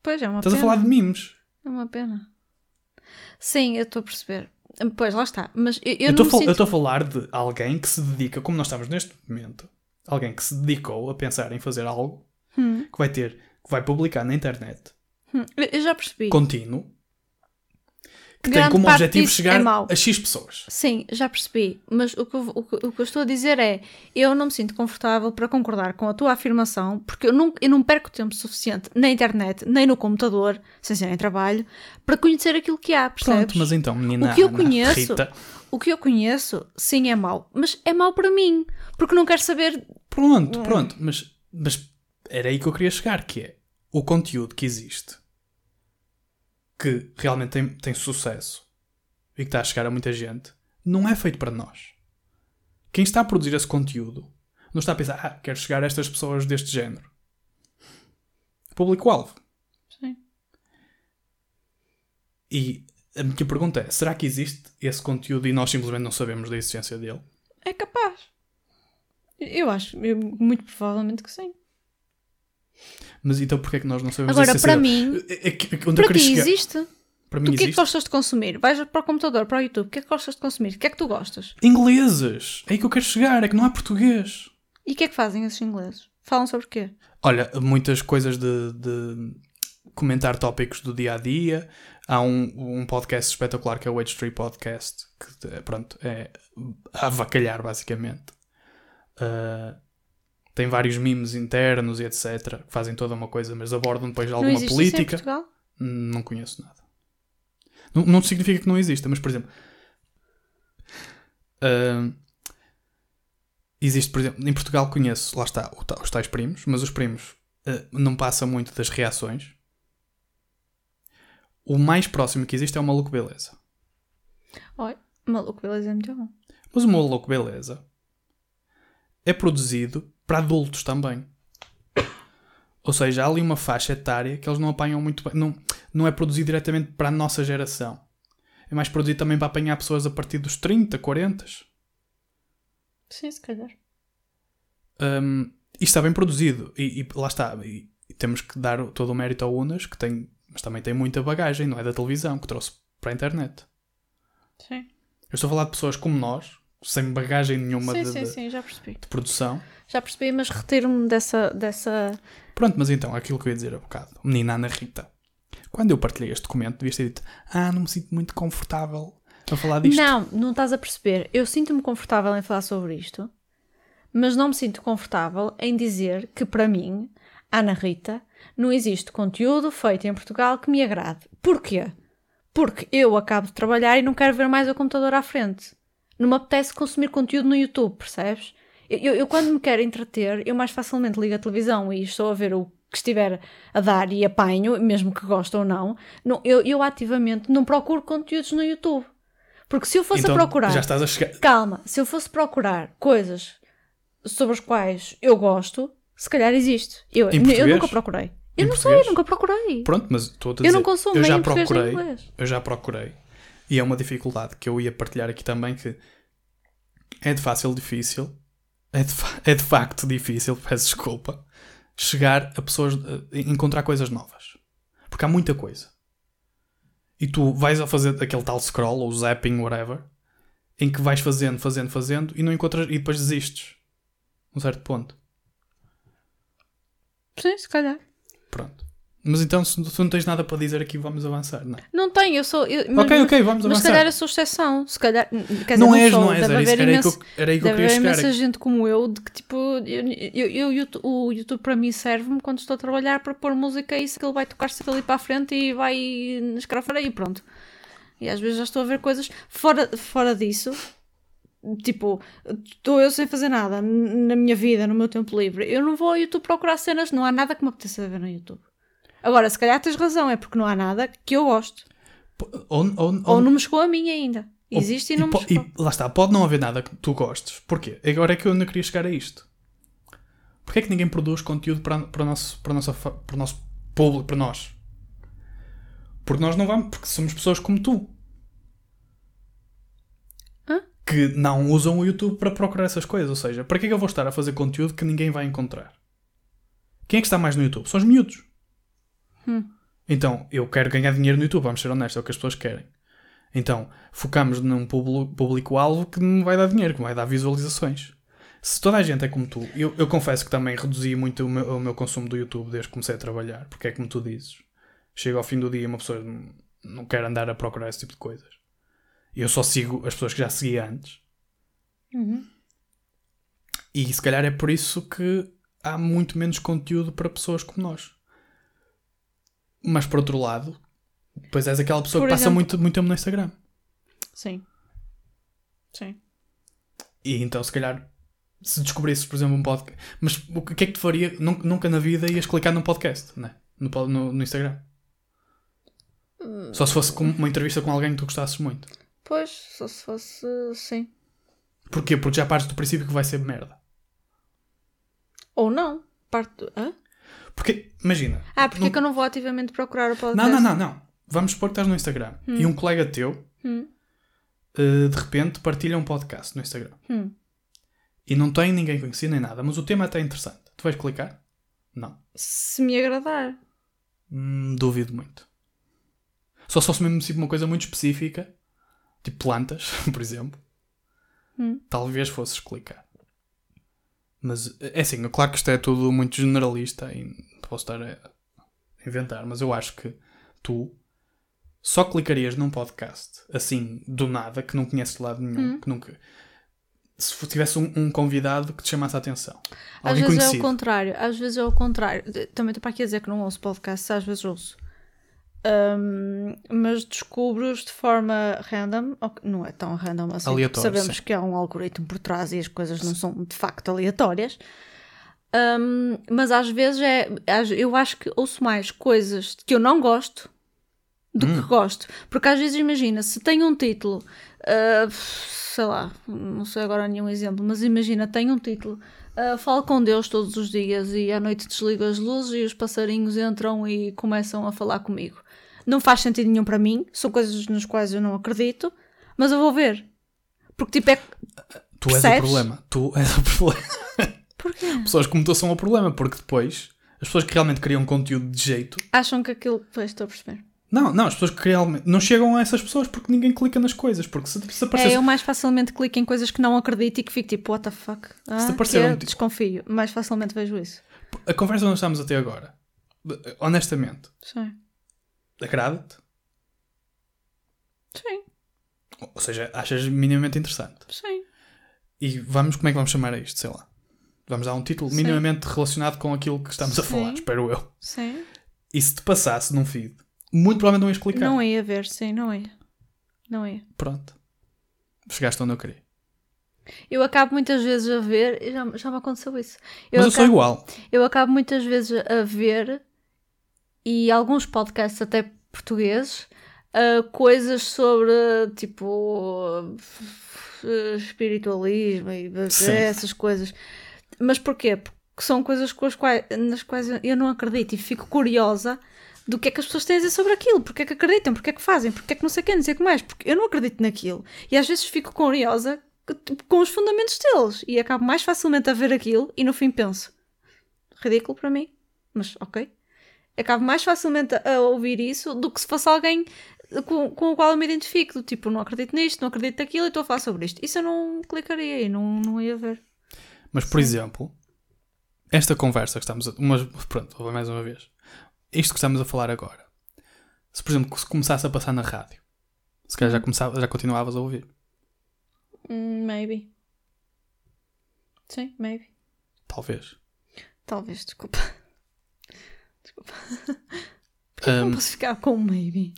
Pois é uma Estás a pena. falar de mimos. É uma pena. Sim, eu estou a perceber. Pois, lá está. Mas eu, eu, Eu não a sinto... eu estou a falar de alguém que se dedica, como nós estamos neste momento, alguém que se dedicou a pensar em fazer algo Hum, que vai ter, que vai publicar na internet, hum, eu já percebi. contínuo, que tem Grande como parte objetivo disso chegar é a X pessoas. Sim, já percebi. Mas o que, eu, o, que, o que eu estou a dizer é: eu não me sinto confortável para concordar com a tua afirmação, porque eu não, eu não perco tempo suficiente na internet, nem no computador, sem ser em trabalho, para conhecer aquilo que há, percebes? Pronto, mas então, menina O que eu Ana, conheço- Rita, O que eu conheço, sim, é mau. Mas é mau para mim, porque não quero saber. pronto, Hum. pronto, mas, mas era aí que eu queria chegar, que é o conteúdo que existe, que realmente tem, tem sucesso e que está a chegar a muita gente, não é feito para nós. Quem está a produzir esse conteúdo não está a pensar, ah, quero chegar a estas pessoas deste género. Público-alvo. Sim. E a minha pergunta é: será que existe esse conteúdo e nós simplesmente não sabemos da existência dele? É capaz. Eu acho, eu- muito provavelmente que sim. Mas então porquê é que nós não sabemos Agora, para mim, É que- onde para ti existe. Para mim Tu o que é que gostas de consumir? Vais para o computador, para o YouTube, o que é que gostas de consumir? O que é que tu gostas? Ingleses! É aí que eu quero chegar, é que não há português. E o que é que fazem esses ingleses? Falam sobre o quê? Olha, muitas coisas de, de comentar tópicos do dia a dia. Há um, um podcast espetacular que é o H3 Podcast, que eh, pronto, é a avacalhar basicamente. Ah, tem vários memes internos e etc. que fazem toda uma coisa, mas abordam depois não alguma existe isso em política. Portugal? Não conheço nada. Não, não significa que não exista, mas por exemplo. ah, existe, por exemplo, em Portugal conheço, lá está, os tais primos, mas os primos ah, não passa muito das reações. o mais próximo que existe é o Maluco Beleza. Olha, maluco, beleza é muito bom. Mas o Maluco Beleza é produzido para adultos também. Ou seja, há ali uma faixa etária que eles não apanham muito bem. Não, não é produzido diretamente para a nossa geração. É mais produzido também para apanhar pessoas a partir dos 30, 40. Sim, se calhar. Um, isto está bem produzido. E, e lá está. E, e temos que dar todo o mérito ao Unas, que tem, mas também tem muita bagagem, não é da televisão, que trouxe para a internet. Sim. Eu estou a falar de pessoas como nós, sem bagagem nenhuma sim, de, sim, sim, já percebi. de produção. Já percebi, mas retiro-me dessa, dessa. Pronto, mas então, aquilo que eu ia dizer há bocado. Menina Ana Rita. Quando eu partilhei este documento, devias ter dito: Ah, não me sinto muito confortável a falar disto. Não, não estás a perceber. Eu sinto-me confortável em falar sobre isto, mas não me sinto confortável em dizer que, para mim, Ana Rita, não existe conteúdo feito em Portugal que me agrade. Porquê? Porque eu acabo de trabalhar e não quero ver mais o computador à frente. Não me apetece consumir conteúdo no YouTube, percebes? Eu, eu- eu, quando me quero entreter, eu mais facilmente ligo a televisão e estou a ver o que estiver a dar e apanho, mesmo que goste ou não. não eu, eu ativamente não procuro conteúdos no YouTube. Porque se eu fosse então, a procurar. Já estás a chegar. Calma, se eu fosse procurar coisas sobre as quais eu gosto, se calhar existe. Eu, eu português? nunca procurei. Eu Em não sei, português? nunca procurei. Pronto, mas estou a dizer. Eu não consumo eu nem já português procurei. inglês. Eu já procurei. E é uma dificuldade que eu ia partilhar aqui também que é de fácil difícil. É de, *laughs* é de facto difícil, peço desculpa, chegar a pessoas, a encontrar coisas novas. Porque há muita coisa. E tu vais a fazer aquele tal scroll ou zapping, whatever, em que vais fazendo, fazendo, fazendo e não encontras e depois desistes. Um certo ponto. Sim, se calhar. Pronto. Mas então, se tu não tens nada para dizer aqui, vamos avançar, não é? Não tenho, eu sou. eu- mas- ok, ok, vamos Mas se avançar. calhar eu sou exceção. Se calhar. Quer dizer, não não és, sou. não és. Era, era, aí que imenso- eu, era aí que eu queria chegar. imensa gente como eu de que tipo, eu, eu, eu- o YouTube- para mim serve-me quando estou a trabalhar para pôr música e se ele vai tocar-se ali para a frente e vai escrafar aí, pronto. E às vezes já estou a ver coisas fora, fora disso. Tipo, estou eu sem fazer nada na minha vida, no meu tempo livre. Eu não vou ao YouTube procurar cenas, não há nada que me apeteça ver no YouTube. Agora, se calhar tens razão, é porque não há nada que eu gosto. Ou, ou, Ou ou- não me chegou a mim ainda. ou- Existe e não me po- chegou. e lá está, pode não haver nada que tu gostes. Porquê? Agora é que eu ainda queria chegar a isto. Porquê é que ninguém produz conteúdo para, para, o, nosso, para, fa- para o nosso público, para nós? Porque nós não vamos, porque somos pessoas como tu. Hã? Que não usam o YouTube para procurar essas coisas. Ou seja, para que é que eu vou estar a fazer conteúdo que ninguém vai encontrar? Quem é que está mais no YouTube? São os miúdos. Hum. Então, eu quero ganhar dinheiro no YouTube, vamos ser honestos, é o que as pessoas querem. Então, focamos num público- público-alvo que não vai dar dinheiro, que vai dar visualizações. Se toda a gente é como tu, eu, eu confesso que também reduzi muito o meu, o meu consumo do YouTube desde que comecei a trabalhar, porque é como tu dizes. Chega ao fim do dia e uma pessoa não, não quer andar a procurar esse tipo de coisas. Eu só sigo as pessoas que já seguia antes. Uhum. E se calhar é por isso que há muito menos conteúdo para pessoas como nós. Mas por outro lado, depois és aquela pessoa Por que passa exemplo- muito, muito tempo no Instagram. Sim. Sim. E então, se calhar, se descobrisses, por exemplo, um podcast. Mas o que é que te faria? Nunca, nunca na vida ias clicar num podcast, né? no, no, no Instagram. Só se fosse com uma entrevista com alguém que tu gostasses muito. Pois, só se fosse sim. Porquê? Porque já partes do princípio que vai ser merda. Ou não. Parte do... Hã? Porque, imagina. Ah, porque não- é que eu não vou ativamente procurar o podcast? Não, não, não, não. Vamos supor que estás no Instagram e um colega teu Hum. eh, de repente partilha um podcast no Instagram Hum. e não tem ninguém conhecido nem nada, mas o tema é até interessante. Tu vais clicar? Não. Se me agradar. Hum, duvido muito. Só se fosse mesmo tipo, uma coisa muito específica, tipo plantas, *laughs* por exemplo, Hum. talvez fosses clicar. Mas é assim, claro que isto é tudo muito generalista e posso estar a inventar, mas eu acho que tu só clicarias num podcast assim, do nada, que não conheces de lado nenhum, Hum. que nunca. Se tivesse um, um convidado que te chamasse a atenção. Às vezes é o conhecido. contrário. Às vezes é o contrário. Também estou para aqui a dizer que não ouço podcasts, às vezes ouço. Ahm, mas descubro-os de forma random. Não é tão random assim. Aleatório, Sabemos sim. que há um algoritmo por trás e as coisas não são de facto aleatórias. Ahm, mas às vezes é. Eu acho que ouço mais coisas que eu não gosto do Hum. que gosto. Porque às vezes, imagina, se tem um título, ah, sei lá, não sei agora nenhum exemplo, mas imagina, tem um título, ah, falo com Deus todos os dias e à noite desligo as luzes e os passarinhos entram e começam a falar comigo. Não faz sentido nenhum para mim, são coisas nas quais eu não acredito, mas eu vou ver. Porque tipo é. Tu és o problema. Tu és o *laughs* problema. Porquê? Pessoas como tu são o problema, porque depois as pessoas que realmente criam conteúdo de jeito. Acham que aquilo. Pois estou a perceber. Não, não, as pessoas que realmente. Não chegam a essas pessoas porque ninguém clica nas coisas. Porque se, se É, eu mais facilmente clico em coisas que não acredito e que fico tipo, what the fuck? Ah, aparecer que um Desconfio. Mais facilmente vejo isso. A conversa onde estamos até agora, honestamente, Sim. Agrada-te? Sim. Ou seja, achas minimamente interessante? Sim. E vamos, como é que vamos chamar a isto? Sei lá. Vamos dar um título Sim. minimamente relacionado com aquilo que estamos a Sim. falar, espero eu. Sim. E se te passasse num feed, muito provavelmente não ias clicar. Não ia ver, sim, não ia. Não ia. Pronto. Chegaste onde eu queria. Eu acabo muitas vezes a ver, já, já me aconteceu isso. Eu Mas eu sou acabo, igual. eu acabo muitas vezes a ver, e alguns podcasts até portugueses, ah, coisas sobre tipo espiritualismo e Sim. essas coisas. Mas porquê? Porque são coisas com as quais, nas quais eu não acredito e fico curiosa do que é que as pessoas têm a dizer sobre aquilo, porque é que acreditam, porque é que fazem, porque é que não sei o que, não sei o que mais, porque eu não acredito naquilo. E às vezes fico curiosa tipo, com os fundamentos deles e acabo mais facilmente a ver aquilo e no fim penso, ridículo para mim, mas ok. Acabo mais facilmente a, a ouvir isso do que se fosse alguém com, com o qual eu me identifico, do tipo, não acredito nisto, não acredito naquilo e estou a falar sobre isto. Isso eu não clicaria e não, não ia ver. Mas, por exemplo, esta conversa que estamos a. Mas, pronto, vou mais uma vez. Isto que estamos a falar agora. Se, por exemplo, se começasse a passar na rádio, se calhar já, começava, já continuavas a ouvir. Hum, maybe. Sim, maybe. Talvez. Talvez, desculpa. Desculpa. *laughs* Porquê Ahm, não posso ficar com um maybe?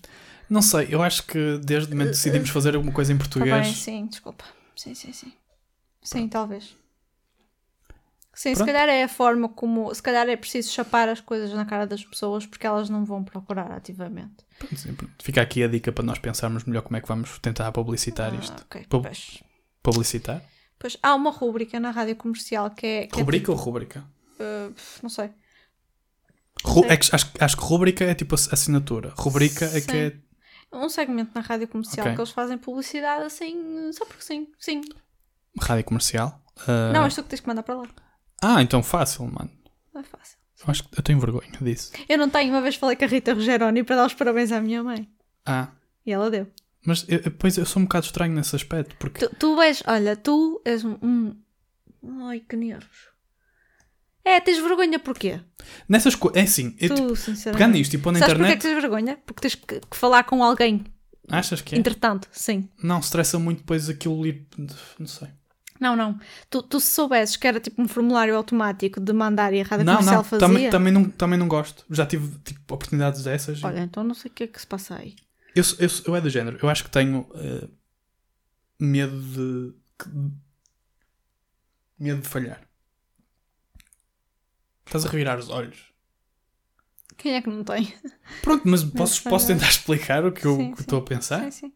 Não sei, eu acho que desde o momento que decidimos fazer alguma coisa em Tá português. bem, sim, desculpa. Sim, sim, sim. Sim, talvez. Sim, se Pronto. calhar é a forma como. Se calhar é preciso chapar as coisas na cara das pessoas porque elas não vão procurar ativamente. pronto, sim, pronto. Fica aqui a dica para nós pensarmos melhor como é que vamos tentar publicitar Ah, isto. ok. Pub- Pois. Publicitar? Pois há uma rúbrica na rádio comercial que é. Que é Rubrica ou rúbrica? tipo, uh, não sei. Ru- é que acho, acho que rúbrica é tipo ass- assinatura. Rubrica é que é. Um segmento na rádio comercial Ok. que eles fazem publicidade assim, só porque sim. Sim. rádio comercial. Ah, Não, és tu que tens que mandar para lá. Ah, então fácil, mano. É fácil. Eu acho que eu tenho vergonha disso. Eu não tenho, uma vez falei com a Rita Rogeroni para dar os parabéns à minha mãe. Ah, E ela deu. mas eu- pois eu sou um bocado estranho nesse aspecto, porque Tu, tu és, olha, tu és um, um- Ai, que nervos. É, tens vergonha porquê? nessas coisas. É assim, eu, tu, tipo, sinceramente. pegando isto e pôr na Sabes porquê é que internet. tens vergonha? Porque tens que, que falar com alguém. Achas que é? Entretanto, sim. Não, stressa muito depois aquilo ir. Não sei. Não, não. Tu, tu se soubesses que era tipo um formulário automático de mandar e a rádio Não, comercial não, fazia. também, também, não, também não gosto. Já tive tipo, oportunidades dessas. e- Olha, então não sei o que é que se passa aí. Eu, eu, eu é do género. Eu acho que tenho eh, medo de. Medo de falhar. Estás a revirar os olhos. Quem é que não tem? Pronto, mas *laughs* posso, posso tentar explicar o que eu Sim, estou a pensar? Sim, sim.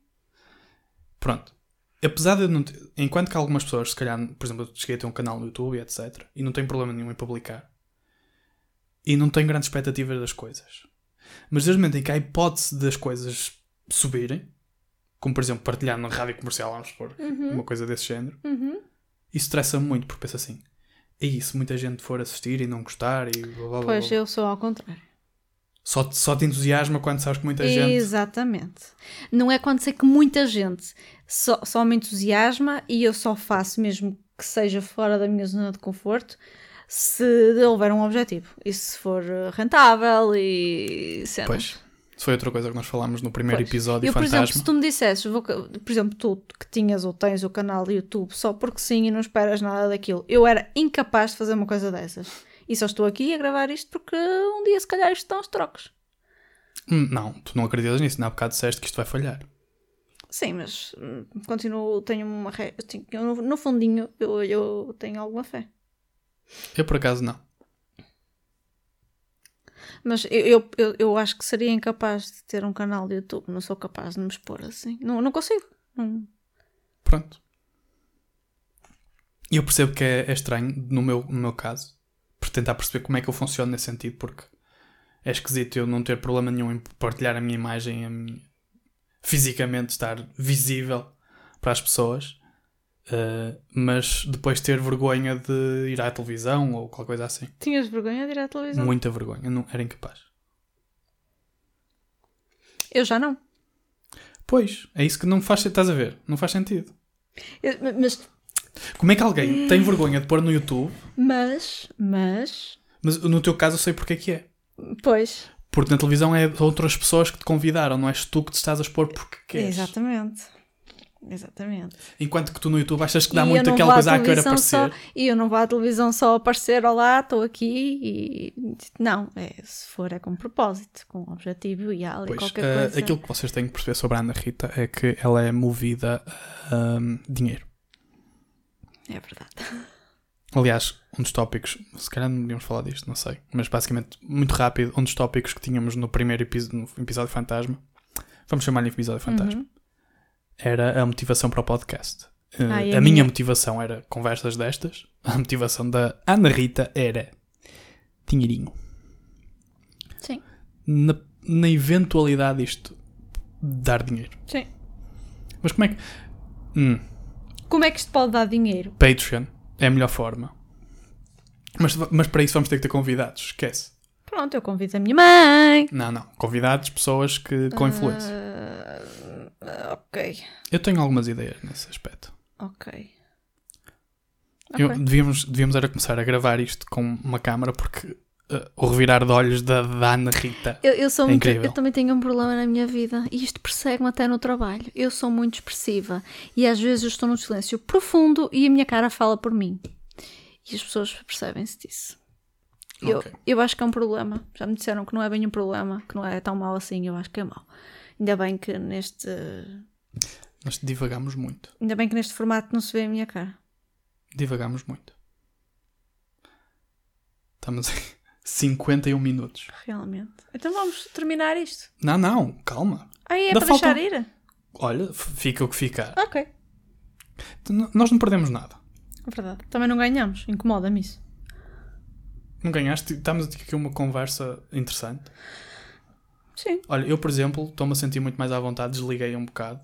Pronto. Apesar de eu não ter, enquanto que algumas pessoas, se calhar, por exemplo, eu cheguei a ter um canal no YouTube e etc. E não tenho problema nenhum em publicar. E não tenho grandes expectativas das coisas. Mas desde o momento em que há a hipótese das coisas subirem, como por exemplo partilhar na rádio comercial, vamos supor, uma coisa desse género, Uhum. isso estressa muito, porque pensa assim. E se muita gente for assistir e não gostar e blá blá blá, Pois blá, eu sou ao contrário. só, te- só te entusiasma quando sabes que muita gente. Exatamente. Não é quando sei que muita gente só, só me entusiasma e eu só faço, mesmo que seja fora da minha zona de conforto, se houver um objetivo. E se for eh, rentável e cenas. Pois. Foi outra coisa que nós falámos no primeiro Pois. episódio Eu, por Fantasma. exemplo, se tu me dissesses, vou por exemplo, tu que tinhas ou tens o canal do YouTube só porque sim e não esperas nada daquilo, eu era incapaz de fazer uma coisa dessas. E só estou aqui a gravar isto porque um dia, se calhar, isto dá uns trocos. Hum, Não, tu não acreditas nisso. Na bocado disseste que isto vai falhar. Sim, mas hum, continuo, tenho uma. Re... tenho- no fundinho, eu, eu tenho alguma fé. Eu por acaso não. Mas eu, eu, eu, acho que seria incapaz de ter um canal de YouTube. Não sou capaz de me expor assim. Não, não consigo. Não- Pronto. Eu percebo que é, é estranho, no meu, no meu caso, por tentar perceber como é que eu funciono nesse sentido, porque é esquisito eu não ter problema nenhum em partilhar a minha imagem, a minha... fisicamente estar visível para as pessoas, eh, mas depois ter vergonha de ir à televisão ou qualquer coisa assim. Tinhas vergonha de ir à televisão? Muita vergonha, não, era incapaz. Eu já não. Pois, é isso que não faz estás a ver? Não faz sentido. Eu- mas, Como é que alguém tem vergonha de pôr no YouTube, mas, mas, mas no teu caso eu sei porque é que é. pois, Porque na televisão é outras pessoas que te convidaram, não és tu que te estás a expor porque queres. exatamente. Exatamente. Enquanto que tu no YouTube achas que dá E muito aquela à coisa a querer aparecer. Só, e eu não vou à televisão só aparecer, olá, estou aqui e... Não, é, se for é com propósito, com objetivo e há ali Pois, qualquer eh, coisa. aquilo que vocês têm que perceber sobre a Ana Rita é que ela é movida a hum, dinheiro. É verdade. Aliás, um dos tópicos, se calhar não devíamos falar disto, não sei, mas basicamente, muito rápido, um dos tópicos que tínhamos no primeiro episódio, no episódio Fantasma, vamos chamar-lhe episódio Fantasma, Uhum. Era a motivação para o podcast. Eh, Ah, a a minha minha? motivação era conversas destas, *laughs* a motivação da Ana Rita era dinheirinho. Sim, Na, na eventualidade disto dar dinheiro. sim. Mas como é que. Hum, Como é que isto pode dar dinheiro? Patreon é a melhor forma. Mas, mas para isso vamos ter que ter convidados, esquece. Pronto, eu convido a minha mãe. Não, não. Convidados, pessoas que, com influência. Ah, ok, Eu tenho algumas ideias nesse aspecto. ok. Eu- devíamos, devíamos era começar a gravar isto com uma câmara porque eh, o revirar de olhos da, da Ana Rita. Eu, eu sou É muito, incrível. eu também tenho um problema na minha vida e isto persegue-me até no trabalho. Eu sou muito expressiva e às vezes eu estou num silêncio profundo e a minha cara fala por mim. E as pessoas percebem-se disso. Eu, Ok. eu acho que é um problema. Já me disseram que não é bem um problema, que não é tão mau assim. Eu acho que é mau. Ainda bem que neste, Nós divagamos muito. ainda bem que neste formato não se vê a minha cara. Divagamos muito. Estamos em *laughs* 51 minutos. Realmente. Então vamos terminar isto. Não, não, calma. Aí é Ainda para falta- deixar ir? Olha, fica o que ficar. Ok. Nós não perdemos nada. É verdade. Também não ganhamos. Incomoda-me isso. Não ganhaste? Estamos aqui uma conversa interessante. Sim. Olha, eu, por exemplo, estou-me a sentir muito mais à vontade, desliguei um bocado.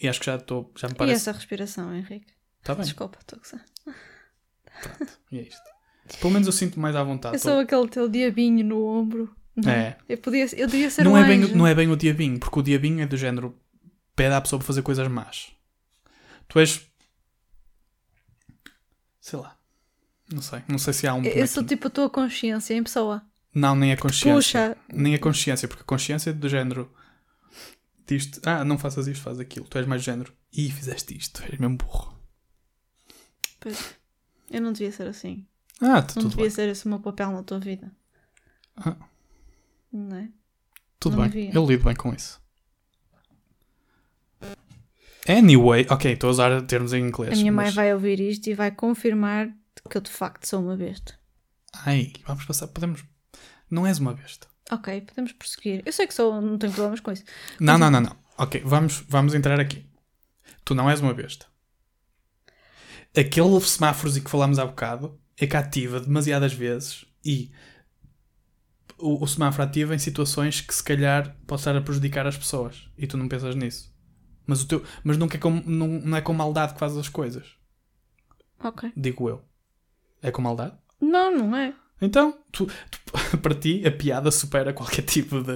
E acho que já estou, já me E parece. essa respiração, Henrique? Está bem, Desculpa, estou a gozar. e é isto. Pelo menos eu sinto mais à vontade. Eu sou aquele teu diabinho no ombro. Não É. *laughs* Eu, podia, eu devia ser não, um é bem, anjo. não é bem o diabinho, porque o diabinho é do género pede à pessoa para fazer coisas más. Tu és. Sei lá. Não sei. Não sei se há um. Eu sou bonequinho. tipo a tua consciência em pessoa. Não, nem a consciência. Puxa. Nem a consciência, porque a consciência é do género. Diz-te, ah, não faças isto, faz aquilo. Tu és mais do género. Ih, fizeste isto, és mesmo burro. Pois. Eu não devia ser assim. Ah, tá Não tudo devia bem. ser esse o meu papel na tua vida. Ah. Não é? Tudo não bem. devia. Eu lido bem com isso. Anyway, ok, estou a usar termos em inglês. A minha mãe mas- vai ouvir isto e vai confirmar que eu de facto sou uma besta. Ai, vamos passar. Podemos. Não és uma besta. Ok, podemos prosseguir. Eu sei que sou, não tenho problemas com isso. Não, não, não, não. Ok, vamos, vamos entrar aqui. Tu não és uma besta. Aquele semáforos que falámos há bocado é que ativa demasiadas vezes e o, o semáforo ativa em situações que se calhar pode estar a prejudicar as pessoas e tu não pensas nisso. Mas, o teu, mas nunca é com, não, não é com maldade que fazes as coisas. Ok. Digo eu. É com maldade? Não, não é. Então, tu- tu- *laughs* para ti, a piada supera qualquer tipo de.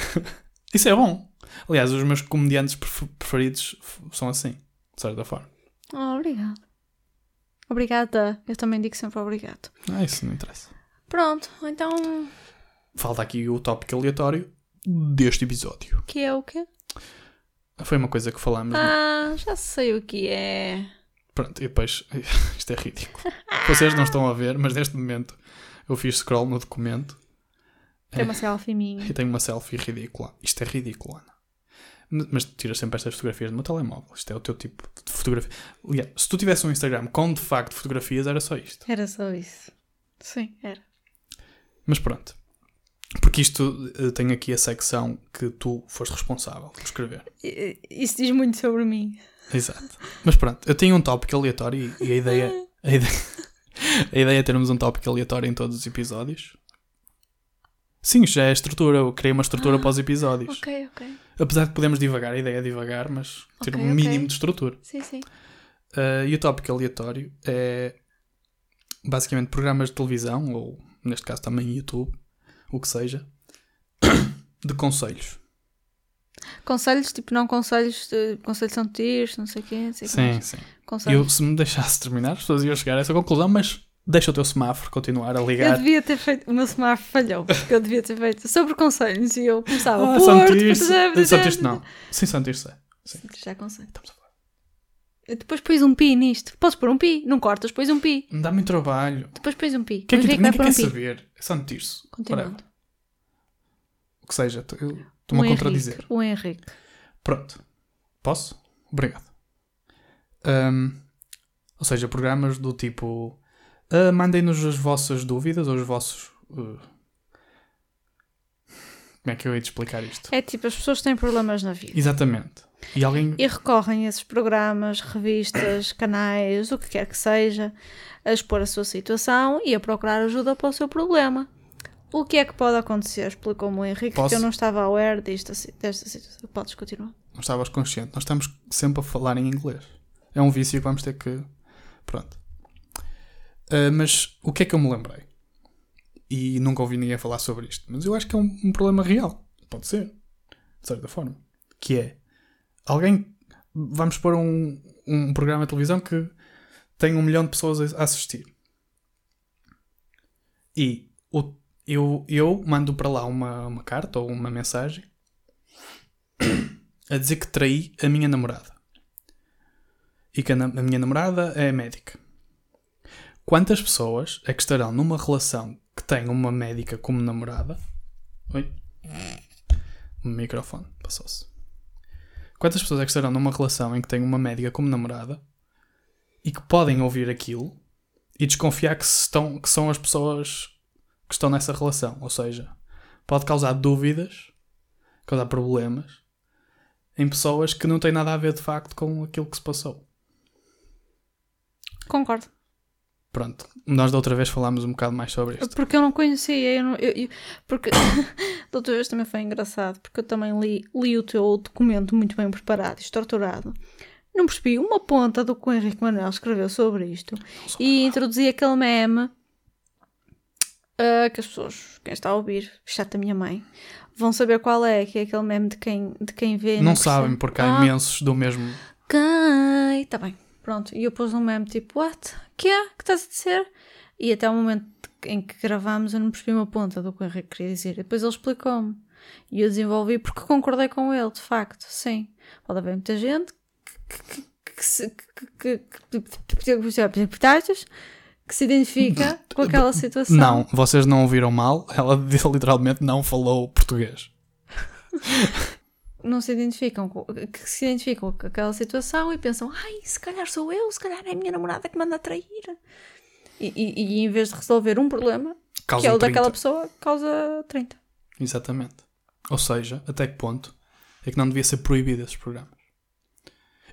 *laughs* Isso é bom. Aliás, os meus comediantes pref- preferidos são assim, de certa forma. Oh, obrigado. Obrigada. Eu também digo sempre obrigado. Ah, isso não interessa. Pronto, então. Falta aqui o tópico aleatório deste episódio. Que é o quê? Foi uma coisa que falámos. Ah, já sei o que é. Pronto, e depois. *laughs* Isto é ridículo. Vocês não estão a ver, mas neste momento eu fiz scroll no documento Tem uma selfie minha. *laughs* e tenho uma selfie ridícula. Isto é ridículo, Ana. N- Mas tu tiras sempre estas fotografias no meu telemóvel. Isto é o teu tipo de fotografia. Aliás, se tu tivesse um Instagram com de facto fotografias, era só isto. Era só isso. Sim, era. Mas pronto. Porque isto eh, tem aqui a secção que tu foste responsável por escrever. Isso diz muito sobre mim. Exato. Mas pronto, eu tenho um tópico aleatório e, e a ideia. A *laughs* ideia, *laughs* a ideia é termos um tópico aleatório em todos os episódios. Sim, já é a estrutura. Eu criei uma estrutura para os episódios. Ok, ok. Apesar de podemos divagar, a ideia é divagar, mas ter Ok, um mínimo de estrutura. Sim, sim. Uh, e o tópico aleatório é basicamente programas de televisão, ou neste caso também YouTube, o que seja, *coughs* de conselhos. Conselhos, tipo, não conselhos, de, conselhos são tiros, não sei o quê, não sei o que Sim, mais. sim. Conselhos. Eu, se me deixasse terminar, as pessoas iam chegar a essa conclusão, mas deixa o teu semáforo continuar a Eu ligar. devia ter feito, o meu semáforo falhou, porque eu devia ter feito sobre conselhos e eu começava Ah, Santirce. Porto, Santirce não. Sim, é. Sim. Santirce já conselho. Estamos a falar. Depois pões um pi nisto. Podes pôr um pi, não cortas, pões um pi. Dá muito trabalho. Depois pões um pi. O que é que, Mas ninguém vai pôr quer um saber? É Santirce. Continuando. Whatever. O que seja, eu estou-me a Henrique, contradizer. O Henrique. Pronto. Posso? Obrigado. Ahm, ou seja, programas do tipo. ah, Mandem-nos as vossas dúvidas ou os vossos. uh, como é que eu hei de explicar isto? É tipo, as pessoas têm problemas na vida. Exatamente. E alguém. E recorrem a esses programas, revistas, *coughs* canais, o que quer que seja, a expor a sua situação e a procurar ajuda para o seu problema. O que é que pode acontecer? Explicou-me o Henrique Posso? que eu não estava aware disto, desta situação. Podes continuar. Não estavas consciente. Nós estamos sempre a falar em inglês. É um vício que vamos ter que. Pronto. Ah, mas o que é que eu me lembrei? E nunca ouvi ninguém falar sobre isto. Mas eu acho que é um, um problema real. Pode ser. De certa forma. Que é. Alguém. Vamos pôr um, um programa de televisão que tem um milhão de pessoas a a assistir. E o- eu, eu mando para lá uma, uma carta ou uma mensagem a dizer que traí a minha namorada. E que a, a minha namorada é médica. Quantas pessoas é que estarão numa relação que tem uma médica como namorada? Oi? O microfone passou-se. Quantas pessoas é que estarão numa relação em que tem uma médica como namorada e que podem ouvir aquilo e desconfiar que, estão, que são as pessoas que estão nessa relação? Ou seja, pode causar dúvidas, causar problemas em pessoas que não têm nada a ver de facto com aquilo que se passou. Concordo. Pronto, nós da outra vez falámos um bocado mais sobre isto. Porque eu não conhecia, eu não- eu- eu- porque *coughs* da outra vez também foi engraçado, porque eu também li, li o teu documento muito bem preparado e estruturado. Não percebi uma ponta do que o Henrique Manuel escreveu sobre isto e introduzi aquele meme ah, que as pessoas, quem está a ouvir, exceto a minha mãe, vão saber qual é, que é aquele meme de quem, de quem vê. e Não percebe. sabem porque há Ah, imensos do mesmo. Quem? Tá bem, pronto. E eu pus um meme tipo, what? Que é? Que estás a dizer? E até o momento em que gravámos eu não percebi uma ponta do que o Henrique queria dizer. E depois ele explicou-me. E eu desenvolvi porque concordei com ele, de facto, sim. Pode haver muita gente que, que, que, se- que, que, que, que, que se identifica com aquela situação. Não, vocês não ouviram mal. Ela *laughs* literalmente não falou português. não se identificam com, que se identificam com aquela situação e pensam, ai, se calhar sou eu, se calhar é a minha namorada que manda a trair. E, e, e em vez de resolver um problema, que Causa é o 30. daquela pessoa, causa 30. Exatamente. Ou seja, até que ponto é que não devia ser proibido esses programas?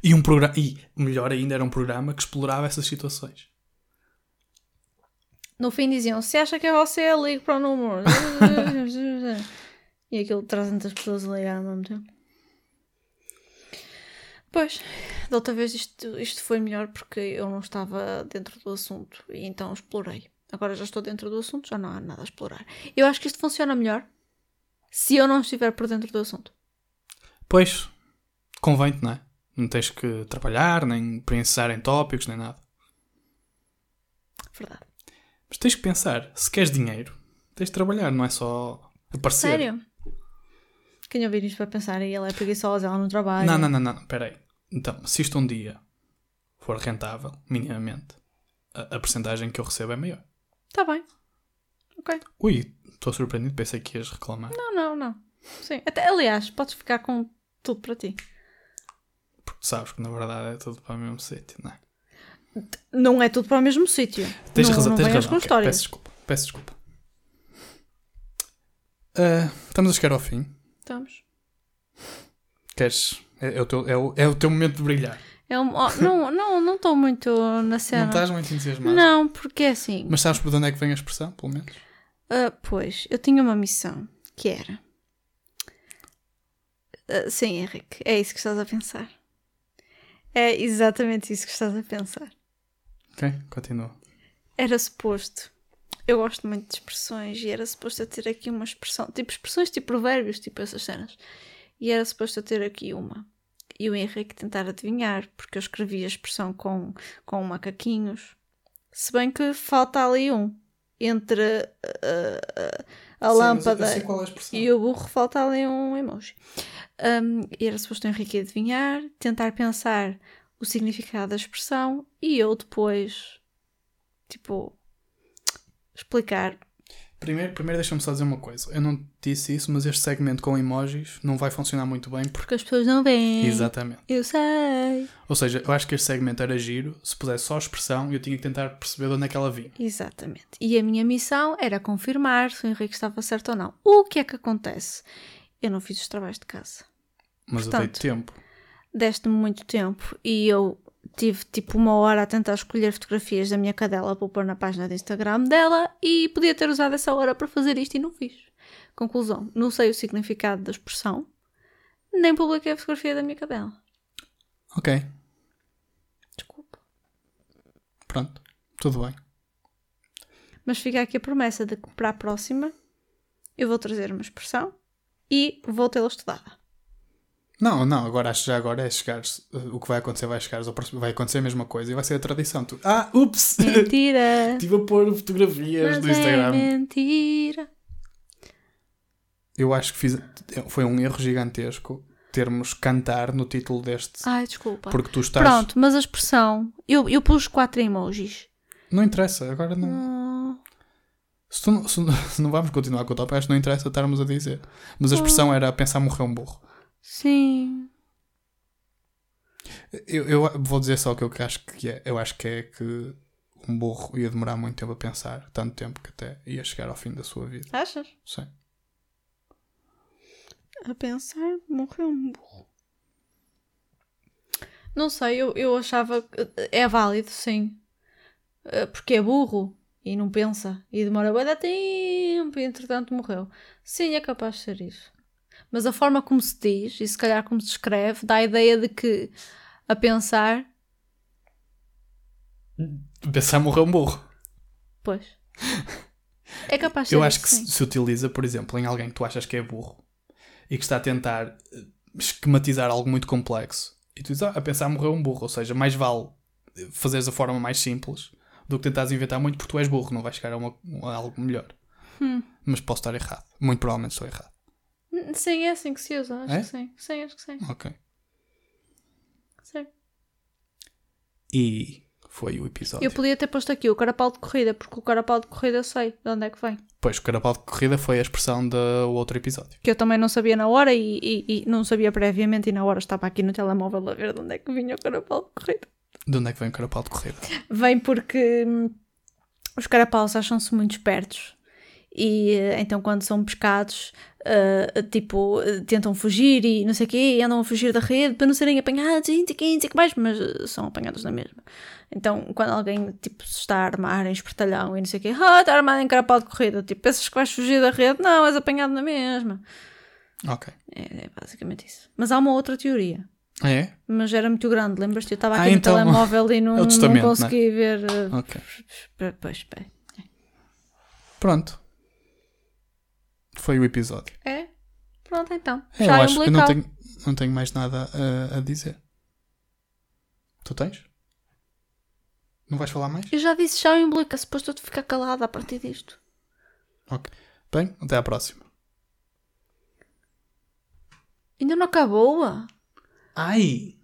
E um programa. E melhor ainda, era um programa que explorava essas situações. No fim diziam, se acha que é você, ligue para o número. *laughs* e aquilo 300 pessoas a ligar ao mesmo tempo. Pois, da outra vez isto, isto foi melhor porque eu não estava dentro do assunto e então explorei. Agora já estou dentro do assunto, já não há nada a explorar. Eu acho que isto funciona melhor se eu não estiver por dentro do assunto. Pois, convém-te, não é? Não tens que trabalhar, nem pensar em tópicos, nem nada. Verdade. Mas tens que pensar, se queres dinheiro, tens de trabalhar, não é só aparecer. Sério? Quem ouvir isto vai pensar, e ela é preguiçosa, ela não trabalha. Não, não, não, não, peraí. Então, se isto um dia for rentável, minimamente, a, a percentagem que eu recebo é maior. Está Tá bem. Ok. Ui, estou surpreendido, pensei que ias reclamar. Não, não, não. Sim. Até, aliás, podes ficar com tudo para ti. Porque sabes que na verdade é tudo para o mesmo sítio, não é? Não é tudo para o mesmo sítio. Tens não, razão, não tens razão. com Ok, histórias. peço desculpa, peço desculpa. Ah, estamos a chegar ao fim. Estamos. Queres? É, é o teu, é, o, é o teu momento de brilhar. É um, oh, não não não estou muito na Não cena. estás muito entusiasmado. Não, porque é assim. Mas sabes por onde é que vem a expressão, pelo menos? Ah, pois, eu tinha uma missão que era. Ah, sim, Henrique, é isso que estás a pensar. É exatamente isso que estás a pensar. Ok, continua. Era suposto. Eu gosto muito de expressões e era suposto eu ter aqui uma expressão, tipo expressões, tipo provérbios, tipo essas cenas. E era suposto eu ter aqui uma. E o Henrique tentar adivinhar, porque eu escrevi a expressão com, com macaquinhos. Se bem que falta ali um. Entre ah, a lâmpada qual é a e o burro falta ali um emoji. Um, e era suposto o Henrique adivinhar, tentar pensar o significado da expressão e eu depois, tipo, explicar. Primeiro, primeiro deixa-me só dizer uma coisa. Eu não disse isso, mas este segmento com emojis não vai funcionar muito bem porque. Porque as pessoas não veem. Exatamente. Eu sei. Ou seja, eu acho que este segmento era giro. Se pusesse só a expressão, eu tinha que tentar perceber de onde é que ela vinha. Exatamente. E a minha missão era confirmar se o Henrique estava certo ou não. O que é que acontece? Eu não fiz os trabalhos de casa. Mas eu Portanto, dei tempo. Deste-me muito tempo e eu tive tipo uma hora a tentar escolher fotografias da minha cadela para pôr na página de Instagram dela e podia ter usado essa hora para fazer isto e não fiz. Conclusão, não sei o significado da expressão, nem publiquei a fotografia da minha cadela. Ok, Desculpa. pronto. Tudo bem. Mas fica aqui a promessa de que para a próxima eu vou trazer uma expressão e vou tê-la estudada. Não, não, agora acho que já agora é chegar. O que vai acontecer vai chegar. Vai acontecer a mesma coisa e vai ser a tradição. Tu, ah, ups! Mentira! *laughs* Estive a pôr fotografias Mas do é Instagram. mentira! Eu acho que fiz, foi um erro gigantesco termos cantar no título deste. Ai, desculpa. Porque tu estás. Pronto, mas a expressão. Eu, eu pus quatro emojis. Não interessa, agora não. Hum, Se, tu se *laughs* se não vamos continuar com o top, acho que não interessa estarmos a dizer. Mas a expressão era pensar morrer um burro. Sim. Eu, eu vou dizer só o que eu acho que é. Eu acho que é que um burro ia demorar muito tempo a pensar, tanto tempo que até ia chegar ao fim da sua vida. Achas? Sim. A pensar, morreu um burro. Não sei, eu, eu achava que é válido, sim. Eh, Porque é burro e não pensa e demora de tempo e entretanto morreu. Sim, é capaz de ser isso. Mas a forma como se diz e se calhar como se escreve dá a ideia de que a pensar, Pensar morrer um burro. pois. *laughs* É capaz de Eu acho que sim. se, utiliza, por exemplo, em alguém que tu achas que é burro e que está a tentar eh, esquematizar algo muito complexo e tu dizes, ah, a pensar morreu um burro. Ou seja, mais vale fazeres a forma mais simples do que tentares inventar muito porque tu és burro, não vais chegar a, uma- a algo melhor. Hum. Mas posso estar errado. Muito provavelmente estou errado. Sim, é assim que se usa, acho É? que sim. Sim, acho que sim. Ok. sim. E foi o episódio. Eu podia ter posto aqui o carapau de corrida, porque o carapau de corrida eu sei de onde é que vem. Pois, o carapau de corrida foi a expressão do outro episódio. Que eu também não sabia na hora e, e- e não sabia previamente e na hora estava aqui no telemóvel a ver de onde é que vinha o carapau de corrida. De onde é que vem o carapau de corrida? Vem porque hum, os carapaus acham-se muito espertos e eh, então quando são pescados, eh, tipo, tentam fugir e não sei o quê, e andam a fugir da rede para não serem apanhados e não sei o que mais, mas eh, são apanhados na mesma. Então quando alguém tipo, se está a armar em espertalhão e não sei o quê, ah, está armado em carapau de corrida, tipo, pensas que vais fugir da rede? Não, és apanhado na mesma. Ok. É, é basicamente isso. Mas há uma outra teoria. Ah, é? Mas era muito grande, lembras-te? Eu estava Ah, aqui no então- telemóvel e *laughs* É não, o não testamento, consegui ver. Ok. Pois, espera. Pronto. Foi o episódio. É? Pronto, então. É, eu Já acho que não tenho, não tenho mais nada a, a dizer. Tu tens? Não vais falar mais? Eu já disse já em umbilical, suposto eu ficar calada a partir disto. Ok. Bem, até à próxima. Ainda não acabou? Ai!